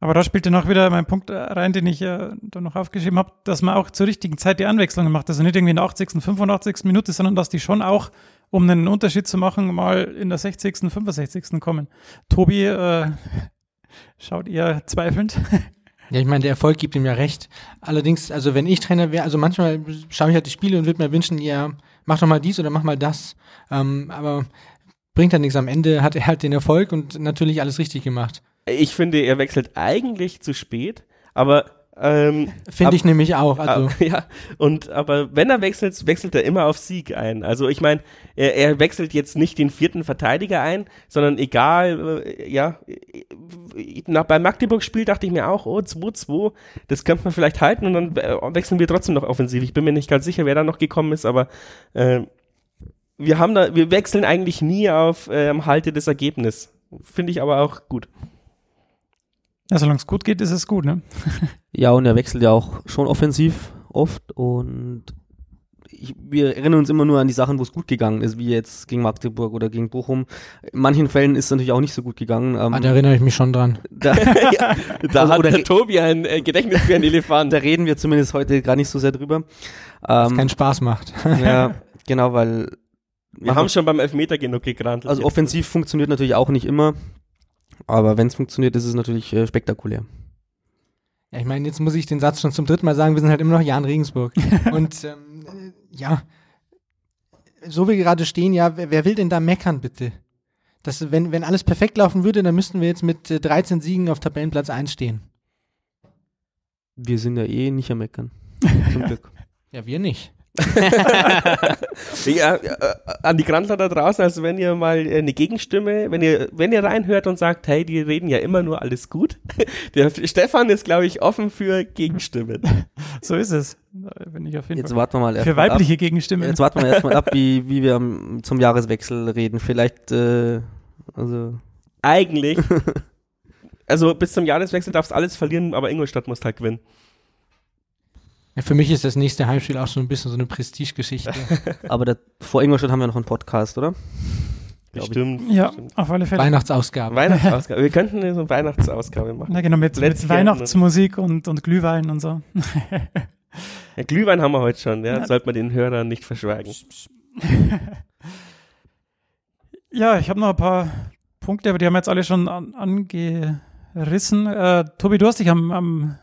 Aber da spielt dann auch wieder mein Punkt rein, den ich äh, da noch aufgeschrieben habe, dass man auch zur richtigen Zeit die Anwechslungen macht. Also nicht irgendwie in der 80., 85. Minute, sondern dass die schon auch, um einen Unterschied zu machen, mal in der 60., 65. kommen. Tobi äh, schaut eher zweifelnd. Ja, ich meine, der Erfolg gibt ihm ja recht. Allerdings, also wenn ich Trainer wäre, also manchmal schaue ich halt die Spiele und würde mir wünschen, ja, mach doch mal dies oder mach mal das. Ähm, aber bringt halt nichts. Am Ende hat er halt den Erfolg und natürlich alles richtig gemacht. Ich finde, er wechselt eigentlich zu spät, aber ähm, Finde ab- ich nämlich auch. Also, Ah, ja, und aber wenn er wechselt, wechselt er immer auf Sieg ein. Also ich meine, er, er wechselt jetzt nicht den vierten Verteidiger ein, sondern egal, äh, ja, äh, nach, beim Magdeburg-Spiel dachte ich mir auch, oh, 2-2, das könnte man vielleicht halten und dann äh, wechseln wir trotzdem noch offensiv. Ich bin mir nicht ganz sicher, wer da noch gekommen ist, aber äh, wir haben da, wir wechseln eigentlich nie auf ähm, Halte des Ergebnis. Finde ich aber auch gut. Ja, solange es gut geht, ist es gut, ne? Ja, und er wechselt ja auch schon offensiv oft und ich, wir erinnern uns immer nur an die Sachen, wo es gut gegangen ist, wie jetzt gegen Magdeburg oder gegen Bochum. In manchen Fällen ist es natürlich auch nicht so gut gegangen. Ähm, ah, da erinnere ich mich schon dran. da, ja, da Also, hat oder der Tobi ein äh, Gedächtnis für einen Elefant. da reden wir zumindest heute gar nicht so sehr drüber. Was Ähm, keinen Spaß macht. ja, genau, weil Wir haben schon beim Elfmeter genug gegrantelt. also offensiv funktioniert natürlich auch nicht immer, aber wenn es funktioniert, ist es natürlich äh, spektakulär. Ja, ich meine, jetzt muss ich den Satz schon zum dritten Mal sagen, wir sind halt immer noch Jan Regensburg. Und ähm, äh, ja, so wie wir gerade stehen, ja, wer, wer will denn da meckern, bitte? Das, wenn, wenn alles perfekt laufen würde, dann müssten wir jetzt mit äh, 13 Siegen auf Tabellenplatz 1 stehen. Wir sind ja eh nicht am Meckern. Zum Glück. Ja, wir nicht. Ja, äh, an die Grandler da draußen, also wenn ihr mal äh, eine Gegenstimme, wenn ihr, wenn ihr reinhört und sagt, hey, die reden ja immer nur alles gut. Der Stefan ist, glaube ich, offen für Gegenstimmen. So ist es. Bin ich auf jeden Jetzt Fall. warten wir mal Für weibliche ab. Gegenstimmen. Jetzt warten wir erstmal ab, wie, wie wir zum Jahreswechsel reden. Vielleicht, äh, also Eigentlich. Also bis zum Jahreswechsel darfst alles verlieren, aber Ingolstadt muss halt gewinnen. Ja, für mich ist das nächste Heimspiel auch so ein bisschen so eine Prestigegeschichte. Aber da, vor Ingolstadt haben wir noch einen Podcast, oder? Bestimmt. ja, bestimmt. auf alle Fälle. Weihnachtsausgabe. Weihnachtsausgabe. Wir könnten so eine Weihnachtsausgabe machen. Na genau, mit, mit Weihnachtsmusik und, und Glühwein und so. Ja, Glühwein haben wir heute schon, ja. Ja. Sollte man den Hörern nicht verschweigen. Ja, ich habe noch ein paar Punkte, aber die haben wir jetzt alle schon an, angerissen. Äh, Tobi, du hast dich am, am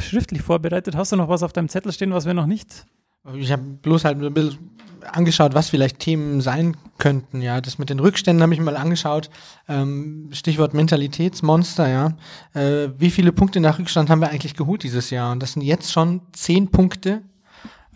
schriftlich vorbereitet. Hast du noch was auf deinem Zettel stehen, was wir noch nicht? Ich habe bloß halt ein bisschen angeschaut, was vielleicht Themen sein könnten. Ja, das mit den Rückständen habe ich mal angeschaut. Ähm, Stichwort Mentalitätsmonster. Ja, äh, wie viele Punkte nach Rückstand haben wir eigentlich geholt dieses Jahr? Und das sind jetzt schon zehn Punkte.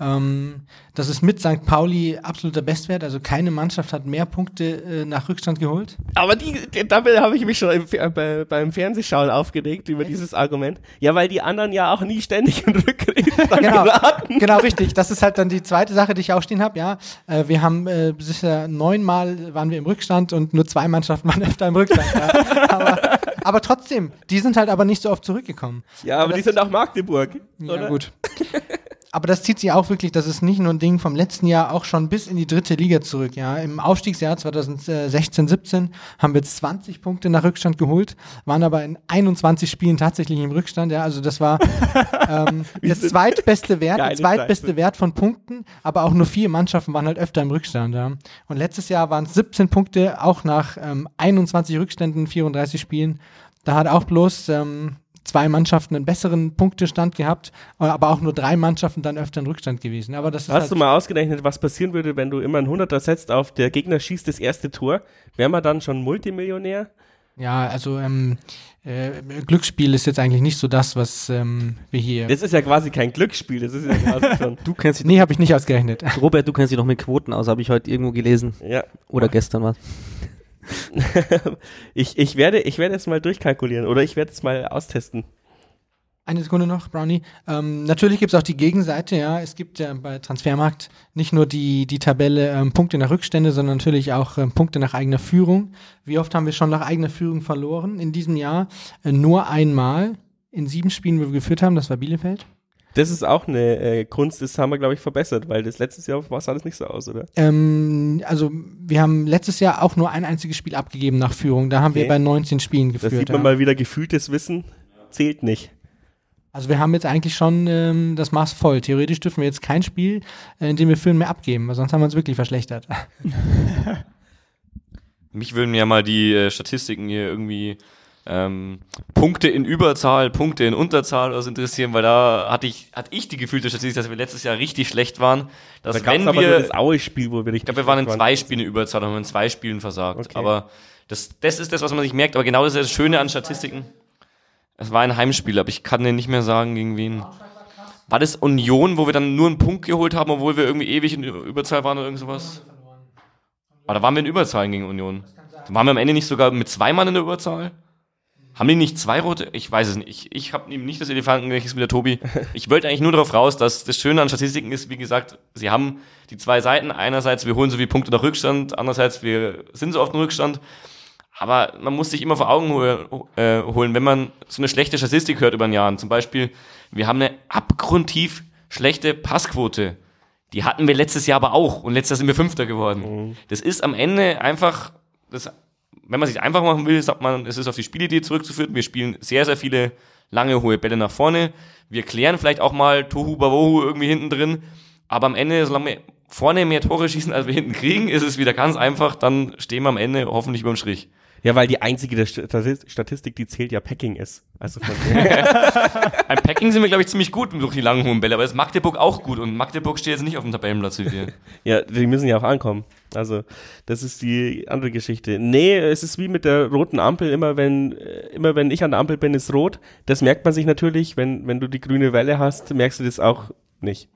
Ähm, das ist mit St. Pauli absoluter Bestwert. Also keine Mannschaft hat mehr Punkte äh, nach Rückstand geholt. Aber die, die damit habe ich mich schon im, äh, bei, beim Fernsehschauen aufgeregt über dieses Argument. Ja, weil die anderen ja auch nie ständig in Rückstand Genau, geraten. genau richtig. Das ist halt dann die zweite Sache, die ich auch stehen habe. Ja, äh, wir haben äh, sicher neunmal waren wir im Rückstand und nur zwei Mannschaften waren öfter im Rückstand. ja. aber, aber trotzdem, die sind halt aber nicht so oft zurückgekommen. Ja, aber das- die sind auch Magdeburg. Ja, oder? gut. Aber das zieht sich auch wirklich, das ist nicht nur ein Ding vom letzten Jahr, auch schon bis in die dritte Liga zurück. Ja, im Aufstiegsjahr 2016, 17 haben wir 20 Punkte nach Rückstand geholt, waren aber in 21 Spielen tatsächlich im Rückstand. Ja, also das war ähm, der zweitbeste Wert, der zweitbeste. Wert von Punkten, aber auch nur vier Mannschaften waren halt öfter im Rückstand. Ja. Und letztes Jahr waren es 17 Punkte, auch nach ähm, 21 Rückständen, 34 Spielen. Da hat auch bloß ähm, zwei Mannschaften einen besseren Punktestand gehabt, aber auch nur drei Mannschaften dann öfter in Rückstand gewesen. Aber das ist Hast halt, du mal ausgerechnet, was passieren würde, wenn du immer einen Hunderter setzt auf der Gegner schießt das erste Tor? Wäre man dann schon Multimillionär? ja, also ähm, äh, Glücksspiel ist jetzt eigentlich nicht so das, was ähm, wir hier. Das ist ja quasi kein Glücksspiel, das ist ja quasi schon. Du kennst dich, Nee, habe ich nicht ausgerechnet. Robert, du kennst dich noch mit Quoten aus, habe ich heute irgendwo gelesen. Ja. Oder gestern was. ich, ich, werde, ich werde es mal durchkalkulieren oder ich werde es mal austesten. Eine Sekunde noch, Brownie. Ähm, natürlich gibt es auch die Gegenseite, ja. Es gibt ja bei Transfermarkt nicht nur die, die Tabelle ähm, Punkte nach Rückstände, sondern natürlich auch ähm, Punkte nach eigener Führung. Wie oft haben wir schon nach eigener Führung verloren in diesem Jahr? Äh, nur einmal in sieben Spielen, wo wir geführt haben, das war Bielefeld. Das ist auch eine äh, Kunst, das haben wir, glaube ich, verbessert, weil das letztes Jahr war es alles nicht so aus, oder? Ähm, also wir haben letztes Jahr auch nur ein einziges Spiel abgegeben nach Führung. Da haben wir Okay. bei 19 Spielen Da geführt. sieht man ja. mal wieder, gefühltes Wissen zählt nicht. Also wir haben jetzt eigentlich schon ähm, das Maß voll. Theoretisch dürfen wir jetzt kein Spiel, äh, in dem wir führen, mehr abgeben, weil sonst haben wir uns wirklich verschlechtert. Mich würden ja mal die äh, Statistiken hier irgendwie ähm, Punkte in Überzahl, Punkte in Unterzahl so interessieren, weil da hatte ich, hatte ich die gefühlte Statistik, dass wir letztes Jahr richtig schlecht waren. Dass Da wenn wir, das Aue-Spiel, wo wir ich richtig glaube, wir waren in zwei Spielen in Überzahl, haben wir in zwei Spielen versagt. Okay. Aber das, das ist das, was man sich merkt. Aber genau das ist das Schöne an Statistiken. Es war ein Heimspiel, aber ich kann dir nicht mehr sagen, gegen wen. War das Union, wo wir dann nur einen Punkt geholt haben, obwohl wir irgendwie ewig in Überzahl waren oder irgend sowas? Aber da waren wir in Überzahl gegen Union. Waren wir am Ende nicht sogar mit zwei Mann in der Überzahl? Haben die nicht zwei rote? Ich weiß es nicht. Ich, ich habe eben nicht das Elefantengedächtnis mit der Tobi. Ich wollte eigentlich nur darauf raus, dass das Schöne an Statistiken ist, wie gesagt, sie haben die zwei Seiten. Einerseits, wir holen so viele Punkte nach Rückstand. Andererseits, wir sind so oft im Rückstand. Aber man muss sich immer vor Augen äh, holen, wenn man so eine schlechte Statistik hört über den Jahren. Zum Beispiel, wir haben eine abgrundtief schlechte Passquote. Die hatten wir letztes Jahr aber auch. Und letztes Jahr sind wir Fünfter geworden. Das ist am Ende einfach, das, wenn man sich einfach machen will, sagt man, es ist auf die Spielidee zurückzuführen. Wir spielen sehr, sehr viele lange, hohe Bälle nach vorne. Wir klären vielleicht auch mal Tohu Bawohu irgendwie hinten drin. Aber am Ende, solange wir vorne mehr Tore schießen, als wir hinten kriegen, ist es wieder ganz einfach. Dann stehen wir am Ende hoffentlich über dem Strich. Ja, weil die einzige Statistik, die zählt, ja Packing ist. Also von Packing sind wir, glaube ich, ziemlich gut durch die langen, hohen Bälle. Aber ist Magdeburg auch gut. Und Magdeburg steht jetzt nicht auf dem Tabellenplatz wie wir. ja, die müssen ja auch ankommen. Also, das ist die andere Geschichte. Nee, es ist wie mit der roten Ampel. Immer wenn, äh, immer wenn ich an der Ampel bin, ist rot. Das merkt man sich natürlich. Wenn, wenn du die grüne Welle hast, merkst du das auch nicht.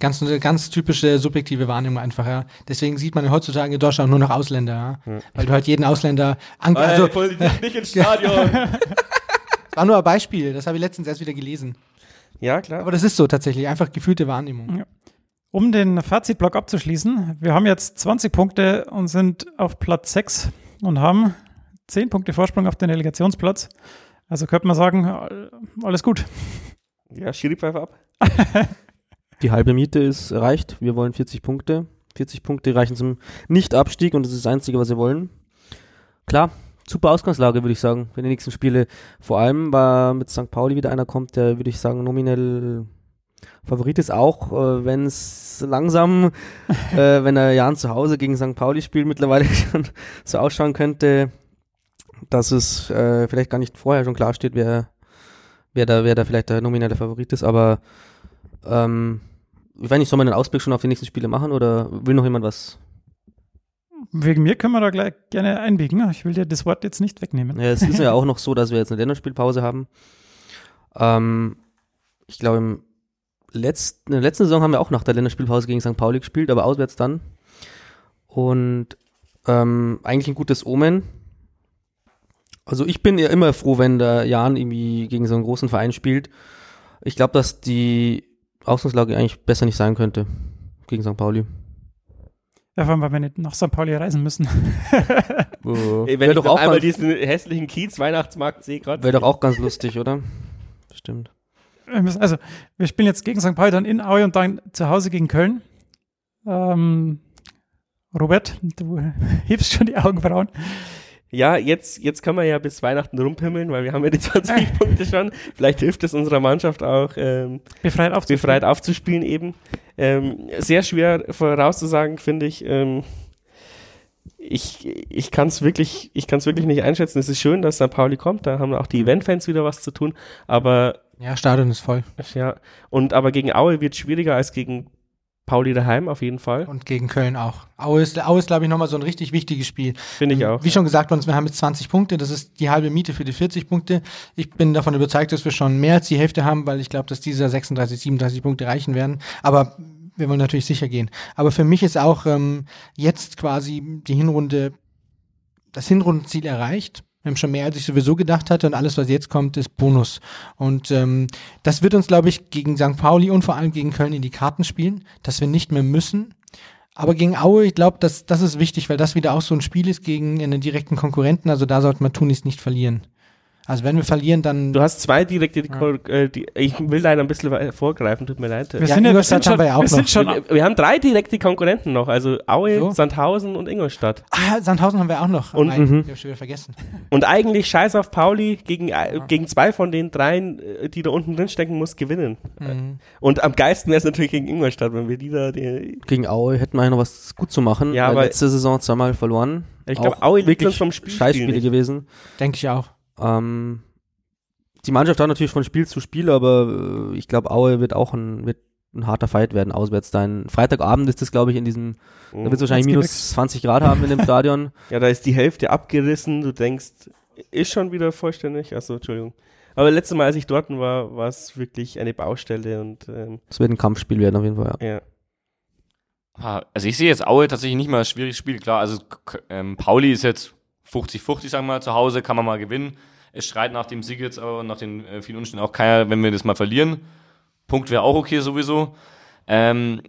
Ganz, ganz typische subjektive Wahrnehmung einfach, ja. Deswegen sieht man heutzutage in Deutschland nur noch Ausländer, ja. Weil du halt jeden Ausländer an also, Politik nicht ins Stadion. das war nur ein Beispiel, das habe ich letztens erst wieder gelesen. ja, klar. Aber das ist so tatsächlich, einfach gefühlte Wahrnehmung. Um den Fazitblock abzuschließen, wir haben jetzt 20 Punkte und sind auf Platz 6 und haben 10 Punkte Vorsprung auf den Relegationsplatz. Also könnte man sagen, all- alles gut. ja, Schiri-Pfeife ab. Die halbe Miete ist erreicht. Wir wollen 40 Punkte. 40 Punkte reichen zum Nicht-Abstieg und das ist das Einzige, was wir wollen. Klar, super Ausgangslage, würde ich sagen, für die nächsten Spiele. Vor allem, weil mit St. Pauli wieder einer kommt, der, würde ich sagen, nominell Favorit ist, auch äh, wenn es langsam, äh, wenn er Jan zu Hause gegen St. Pauli spielt, mittlerweile schon so ausschauen könnte, dass es äh, vielleicht gar nicht vorher schon klar steht, wer, wer, da, wer da vielleicht der nominelle Favorit ist, aber ähm, ich weiß nicht, soll man einen Ausblick schon auf die nächsten Spiele machen oder will noch jemand was? Wegen mir können wir da gleich gerne einbiegen. Ich will dir das Wort jetzt nicht wegnehmen. Ja, es ist ja auch noch so, dass wir jetzt eine Länderspielpause haben. Ähm, ich glaube, im letzten, in der letzten Saison haben wir auch nach der Länderspielpause gegen St. Pauli gespielt, aber auswärts dann. Und ähm, eigentlich ein gutes Omen. Also ich bin ja immer froh, wenn der Jan irgendwie gegen so einen großen Verein spielt. Ich glaube, dass die Ausgangslage eigentlich besser nicht sein könnte gegen St. Pauli. Ja, vor allem, weil wir nicht nach St. Pauli reisen müssen. Uh, Ey, wenn Wäre ich doch, auch einmal ganz- diesen hässlichen Kiez-Weihnachtsmarkt sehe gerade. wär doch auch ganz lustig, oder? Stimmt. Wir müssen- also, wir spielen jetzt gegen St. Pauli, dann in Aue und dann zu Hause gegen Köln. Ähm, Robert, du hebst schon die Augenbrauen. Ja, jetzt, jetzt kann man ja bis Weihnachten rumpimmeln, weil wir haben ja die 20 Punkte schon. Vielleicht hilft es unserer Mannschaft auch, ähm, Befreit aufzuspielen. befreit aufzuspielen eben. Ähm, sehr schwer vorauszusagen, finde ich. Ähm, ich ich kann es wirklich, ich kann's wirklich nicht einschätzen. Es ist schön, dass St. Pauli kommt, da haben auch die Eventfans wieder was zu tun. Aber Ja, Stadion ist voll. ja, und aber gegen Aue wird es schwieriger als gegen Pauli daheim auf jeden Fall. Und gegen Köln auch. Aue ist, Aue ist glaube ich, nochmal so ein richtig wichtiges Spiel. Finde ich auch. Wie schon gesagt wir haben jetzt 20 Punkte. Das ist die halbe Miete für die 40 Punkte. Ich bin davon überzeugt, dass wir schon mehr als die Hälfte haben, weil ich glaube, dass diese 36, 37 Punkte reichen werden. Aber wir wollen natürlich sicher gehen. Aber für mich ist auch ähm, jetzt quasi die Hinrunde, das Hinrundenziel erreicht. Wir haben schon mehr, als ich sowieso gedacht hatte. Und alles, was jetzt kommt, ist Bonus. Und ähm, das wird uns, glaube ich, gegen St. Pauli und vor allem gegen Köln in die Karten spielen, dass wir nicht mehr müssen. Aber gegen Aue, ich glaube, das, das ist wichtig, weil das wieder auch so ein Spiel ist gegen einen direkten Konkurrenten. Also da sollte man Tunis nicht verlieren. Also wenn wir verlieren, dann. Du hast zwei direkte, äh, die, ich will leider ein bisschen vorgreifen, tut mir leid. Wir Ja, sind, ja, wir Ingolstadt sind schon, haben wir ja auch wir sind noch. schon Wir, haben drei direkte Konkurrenten noch, also Aue, So. Sandhausen und Ingolstadt. ah, Sandhausen haben wir auch noch. Und- Aber mhm. Ich schon wieder vergessen. Und eigentlich scheiß auf Pauli gegen, äh, gegen zwei von den dreien, äh, die da unten drin stecken muss, gewinnen. Mhm. Und am geilsten wäre es natürlich gegen Ingolstadt, wenn wir die da, die, Gegen Aue hätten wir eigentlich noch was gut zu machen. Ja, weil aber- letzte Saison zweimal verloren. ich glaube, Aue liegt wirklich uns vom Spiel Scheißspiele gewesen. Denke ich auch. Ähm, die Mannschaft hat natürlich von Spiel zu Spiel, aber äh, ich glaube, Aue wird auch ein, wird ein harter Fight werden auswärts. Dein Freitagabend ist das, glaube ich, in diesem, da wird es wahrscheinlich minus 20 Grad haben in dem Stadion. Ja, da ist die Hälfte abgerissen, du denkst, ist schon wieder vollständig, achso, Entschuldigung. Aber letztes Mal, als ich dort war, war es wirklich eine Baustelle und ähm, Es wird ein Kampfspiel werden auf jeden Fall. Ja. ja. Ah, Also ich sehe jetzt Aue tatsächlich nicht mal als schwieriges Spiel. Klar, also ähm, Pauli ist jetzt 50-50, sagen wir mal, zu Hause kann man mal gewinnen. Es schreit nach dem Sieg jetzt aber nach den äh, vielen Umständen auch keiner, wenn wir das mal verlieren. Punkt wäre auch okay sowieso. Ähm,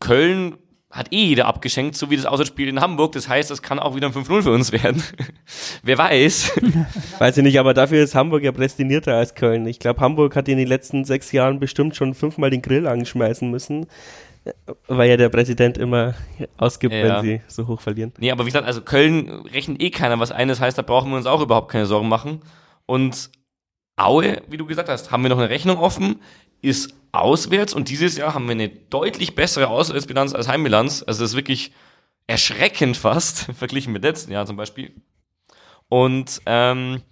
Köln hat eh jeder abgeschenkt, so wie das Auswärtsspiel in Hamburg. Das heißt, das kann auch wieder ein 5-0 für uns werden. Wer weiß. Weiß ich nicht, aber dafür ist Hamburg ja prästinierter als Köln. Ich glaube, Hamburg hat in den letzten sechs Jahren bestimmt schon fünfmal den Grill anschmeißen müssen, weil ja der Präsident immer ausgibt, Ja. wenn sie so hoch verlieren. Nee, aber wie gesagt, also Köln rechnet eh keiner was ein. Das heißt, da brauchen wir uns auch überhaupt keine Sorgen machen. Und Aue, wie du gesagt hast, haben wir noch eine Rechnung offen, ist auswärts und dieses Jahr haben wir eine deutlich bessere Auswärtsbilanz als Heimbilanz. Also das ist wirklich erschreckend fast, verglichen mit letzten Jahr zum Beispiel. Und ähm,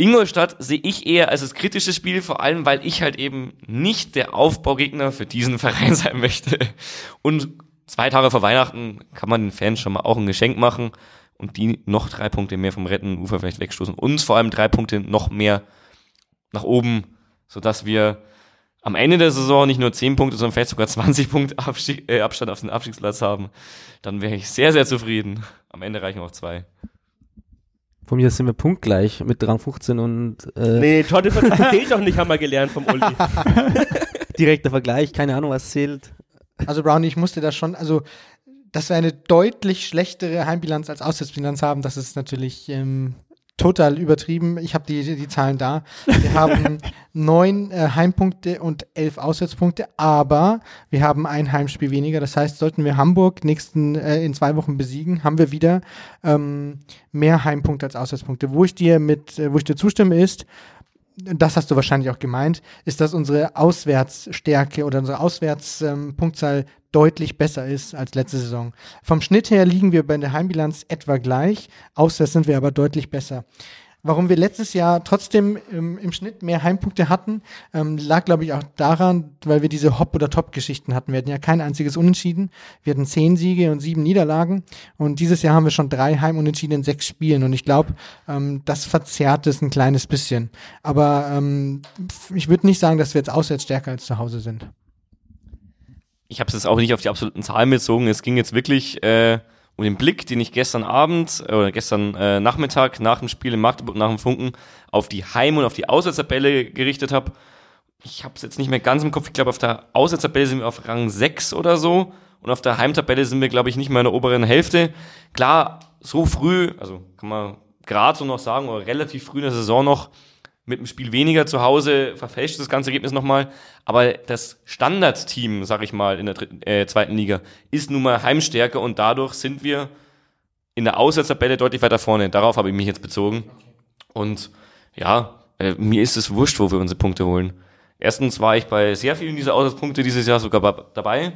Ingolstadt sehe ich eher als das kritische Spiel, vor allem weil ich halt eben nicht der Aufbaugegner für diesen Verein sein möchte. Und zwei Tage vor Weihnachten kann man den Fans schon mal auch ein Geschenk machen und die noch drei Punkte mehr vom rettenden Ufer vielleicht wegstoßen. Uns vor allem drei Punkte noch mehr nach oben, sodass wir am Ende der Saison nicht nur 10 Punkte, sondern vielleicht sogar 20 Punkte Abstieg, äh, Abstand auf den Abstiegsplatz haben. Dann wäre ich sehr, sehr zufrieden. Am Ende reichen auch zwei. Von mir sind wir punktgleich mit Rang 15 und äh, Nee, Tordifferenz zählt doch nicht, haben wir gelernt vom Uli. direkter Vergleich, keine Ahnung, was zählt. Also Brownie, ich musste da schon, also dass wir eine deutlich schlechtere Heimbilanz als Auswärtsbilanz haben, das ist natürlich ähm, total übertrieben. Ich habe die, die, Zahlen da. Wir haben neun äh, Heimpunkte und elf Auswärtspunkte, aber wir haben ein Heimspiel weniger. Das heißt, sollten wir Hamburg nächsten äh, in zwei Wochen besiegen, haben wir wieder ähm, mehr Heimpunkte als Auswärtspunkte. Wo ich dir mit, äh, wo ich dir zustimme, ist, das hast du wahrscheinlich auch gemeint, ist, dass unsere Auswärtsstärke oder unsere Auswärtspunktzahl deutlich besser ist als letzte Saison. Vom Schnitt her liegen wir bei der Heimbilanz etwa gleich, auswärts sind wir aber deutlich besser. warum wir letztes Jahr trotzdem ähm, im Schnitt mehr Heimpunkte hatten, ähm, lag, glaube ich, auch daran, weil wir diese Hop- oder Top-Geschichten hatten. Wir hatten ja kein einziges Unentschieden. Wir hatten zehn Siege und sieben Niederlagen. Und dieses Jahr haben wir schon drei Heimunentschieden in sechs Spielen. Und ich glaube, ähm, das verzerrt es ein kleines bisschen. Aber ähm, ich würde nicht sagen, dass wir jetzt auswärts stärker als zu Hause sind. Ich habe es jetzt auch nicht auf die absoluten Zahlen bezogen. Es ging jetzt wirklich äh, um den Blick, den ich gestern Abend äh, oder gestern äh, Nachmittag nach dem Spiel in Magdeburg, nach dem Funken, auf die Heim- und auf die Auswärtstabelle gerichtet habe. Ich habe es jetzt nicht mehr ganz im Kopf. Ich glaube, auf der Auswärtstabelle sind wir auf Rang 6 oder so. Und auf der Heimtabelle sind wir, glaube ich, nicht mehr in der oberen Hälfte. Klar, so früh, also kann man gerade so noch sagen, oder relativ früh in der Saison noch, mit einem Spiel weniger zu Hause verfälscht das ganze Ergebnis nochmal. Aber das Standardteam, sag ich mal, in der dritten, äh, zweiten Liga ist nun mal Heimstärke und dadurch sind wir in der Auswärtstabelle deutlich weiter vorne. Darauf habe ich mich jetzt bezogen. Und ja, äh, mir ist es wurscht, wo wir unsere Punkte holen. Erstens war ich bei sehr vielen dieser Auswärtspunkte dieses Jahr sogar dabei.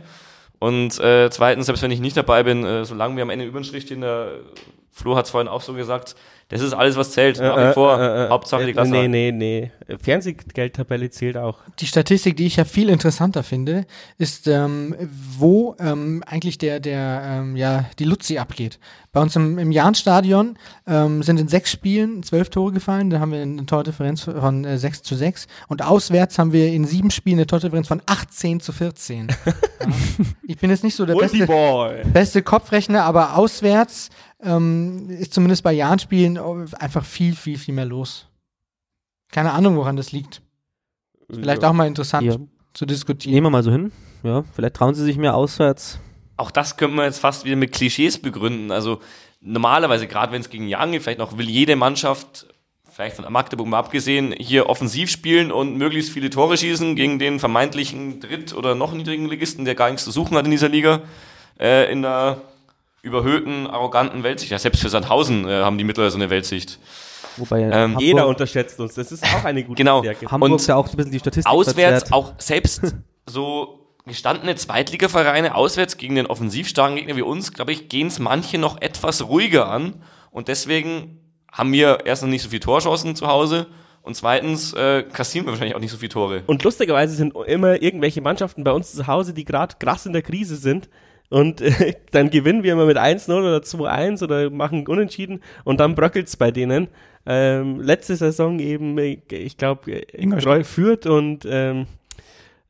Und äh, zweitens, selbst wenn ich nicht dabei bin, äh, solange wir am Ende über den Strich stehen, der Flo hat es vorhin auch so gesagt, das ist alles, was zählt. Nach wie vor. Hauptsache die Klasse. Nee, nee, nee. Fernsehgeldtabelle zählt auch. Die Statistik, die ich ja viel interessanter finde, ist, ähm, wo ähm, eigentlich der, der, ähm, ja, die Luzi abgeht. Bei uns im, im Jahnstadion ähm, sind in sechs Spielen zwölf Tore gefallen, da haben wir eine Tordifferenz von äh, 6 zu 6 und auswärts haben wir in sieben Spielen eine Tordifferenz von 18 zu 14. ja. Ich bin jetzt nicht so der beste, beste Kopfrechner, aber auswärts ähm, ist zumindest bei Jahnspielen einfach viel, viel, viel mehr los. Keine Ahnung, woran das liegt. Vielleicht auch mal interessant Ja. zu diskutieren. Nehmen wir mal so hin. Ja, vielleicht trauen sie sich mehr auswärts. auch das können wir jetzt fast wieder mit Klischees begründen. Also normalerweise, gerade wenn es gegen Young geht, vielleicht noch will jede Mannschaft, vielleicht von Magdeburg mal abgesehen, hier offensiv spielen und möglichst viele Tore schießen gegen den vermeintlichen Dritt- oder noch niedrigen Ligisten, der gar nichts zu suchen hat in dieser Liga, äh, in der überhöhten, arroganten Weltsicht. Ja, selbst für Sandhausen äh, haben die mittlerweile so eine Weltsicht. Wobei ja Ähm, Hamburg, Jeder unterschätzt uns. Das ist auch eine gute Genau. Stärke. Hamburg und ja auch ein bisschen die Statistik Auswärts verzerrt. auch selbst so gestandene Zweitligavereine auswärts gegen den offensivstarken Gegner wie uns, glaube ich, gehen es manche noch etwas ruhiger an. Und deswegen haben wir erstens nicht so viele Torchancen zu Hause und zweitens äh, kassieren wir wahrscheinlich auch nicht so viele Tore. Und lustigerweise sind immer irgendwelche Mannschaften bei uns zu Hause, die gerade krass in der Krise sind. Und äh, dann gewinnen wir immer mit 1-0 oder 2-1 oder machen Unentschieden und dann bröckelt's bei denen. Ähm, letzte Saison eben, äh, ich glaube, Ingolstadt. führt und ähm,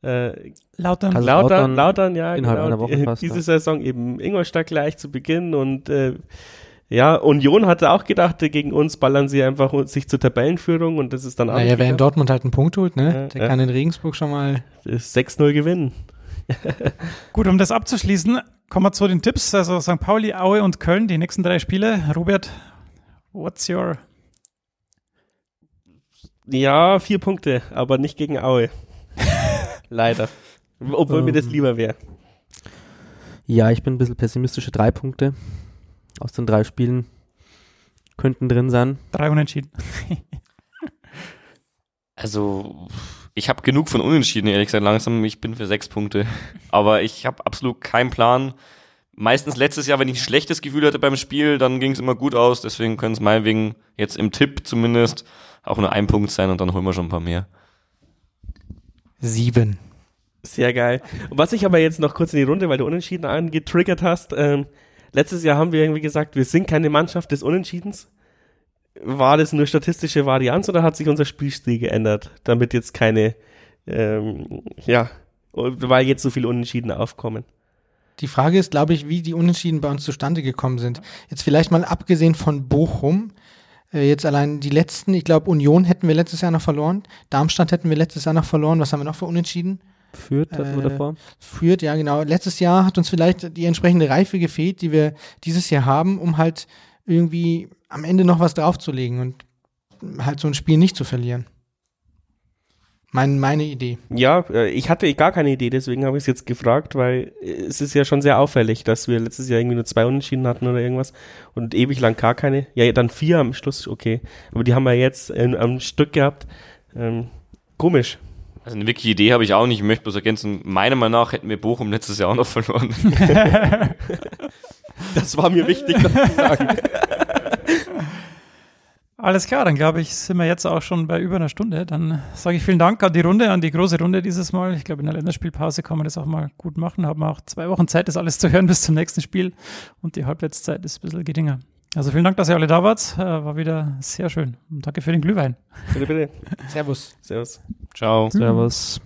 äh, Lautern. Also Lautern, Lautern Lautern, ja, innerhalb genau. einer Woche fast, Diese ja. Saison eben Ingolstadt gleich zu Beginn und äh, ja, Union hatte auch gedacht, äh, gegen uns ballern sie einfach sich zur Tabellenführung und das ist dann auch Naja, wer in. Dortmund halt einen Punkt holt, ne? Ja, der ja. kann in Regensburg schon mal. Das 6-0 gewinnen. Gut, um das abzuschließen, kommen wir zu den Tipps. Also St. Pauli, Aue und Köln, die nächsten drei Spiele. Robert, what's your Ja, vier Punkte, aber nicht gegen Aue. Leider. Obwohl mir das Ähm. lieber wäre. Ja, ich bin ein bisschen pessimistische drei Punkte aus den drei Spielen könnten drin sein. drei Unentschieden? Also, ich habe genug von Unentschieden, ehrlich gesagt, langsam. Ich bin für sechs Punkte. Aber ich habe absolut keinen Plan. Meistens letztes Jahr, wenn ich ein schlechtes Gefühl hatte beim Spiel, dann ging es immer gut aus. Deswegen können es meinetwegen jetzt im Tipp zumindest auch nur ein Punkt sein und dann holen wir schon ein paar mehr. Sieben. Sehr geil. Und was ich aber jetzt noch kurz in die Runde, weil du Unentschieden angetriggert hast, ähm, letztes Jahr haben wir irgendwie gesagt, wir sind keine Mannschaft des Unentschiedens. War das nur statistische Varianz oder hat sich unser Spielstil geändert, damit jetzt keine, ähm, ja, weil jetzt so viele Unentschieden aufkommen? Die Frage ist, glaube ich, wie die Unentschieden bei uns zustande gekommen sind. Jetzt vielleicht mal abgesehen von Bochum, äh, jetzt allein die letzten, ich glaube, Union hätten wir letztes Jahr noch verloren, Darmstadt hätten wir letztes Jahr noch verloren. Was haben wir noch für Unentschieden? Führt hatten wir Äh, davor. Führt, ja, genau. Letztes Jahr hat uns vielleicht die entsprechende Reife gefehlt, die wir dieses Jahr haben, um halt irgendwie am Ende noch was draufzulegen und halt so ein Spiel nicht zu verlieren. Mein, meine Idee. Ja, äh, ich hatte gar keine Idee, deswegen habe ich es jetzt gefragt, weil äh, es ist ja schon sehr auffällig, dass wir letztes Jahr irgendwie nur zwei Unentschieden hatten oder irgendwas und ewig lang gar keine. Ja, dann vier am Schluss, okay. Aber die haben wir jetzt äh, am Stück gehabt. Ähm, komisch. Also eine wirkliche Idee habe ich auch nicht. Ich möchte bloß ergänzen, meiner Meinung nach hätten wir Bochum letztes Jahr auch noch verloren. Das war mir wichtig, das zu sagen. Alles klar, dann glaube ich, sind wir jetzt auch schon bei über einer Stunde. Dann sage ich vielen Dank an die Runde, an die große Runde dieses Mal. Ich glaube, in der Länderspielpause kann man das auch mal gut machen. Haben wir auch zwei Wochen Zeit, das alles zu hören bis zum nächsten Spiel. Und die Halbwertszeit ist ein bisschen geringer. Also vielen Dank, dass ihr alle da wart. Äh, War wieder sehr schön. Und danke für den Glühwein. Bitte, bitte. Servus. Servus. Ciao. Servus.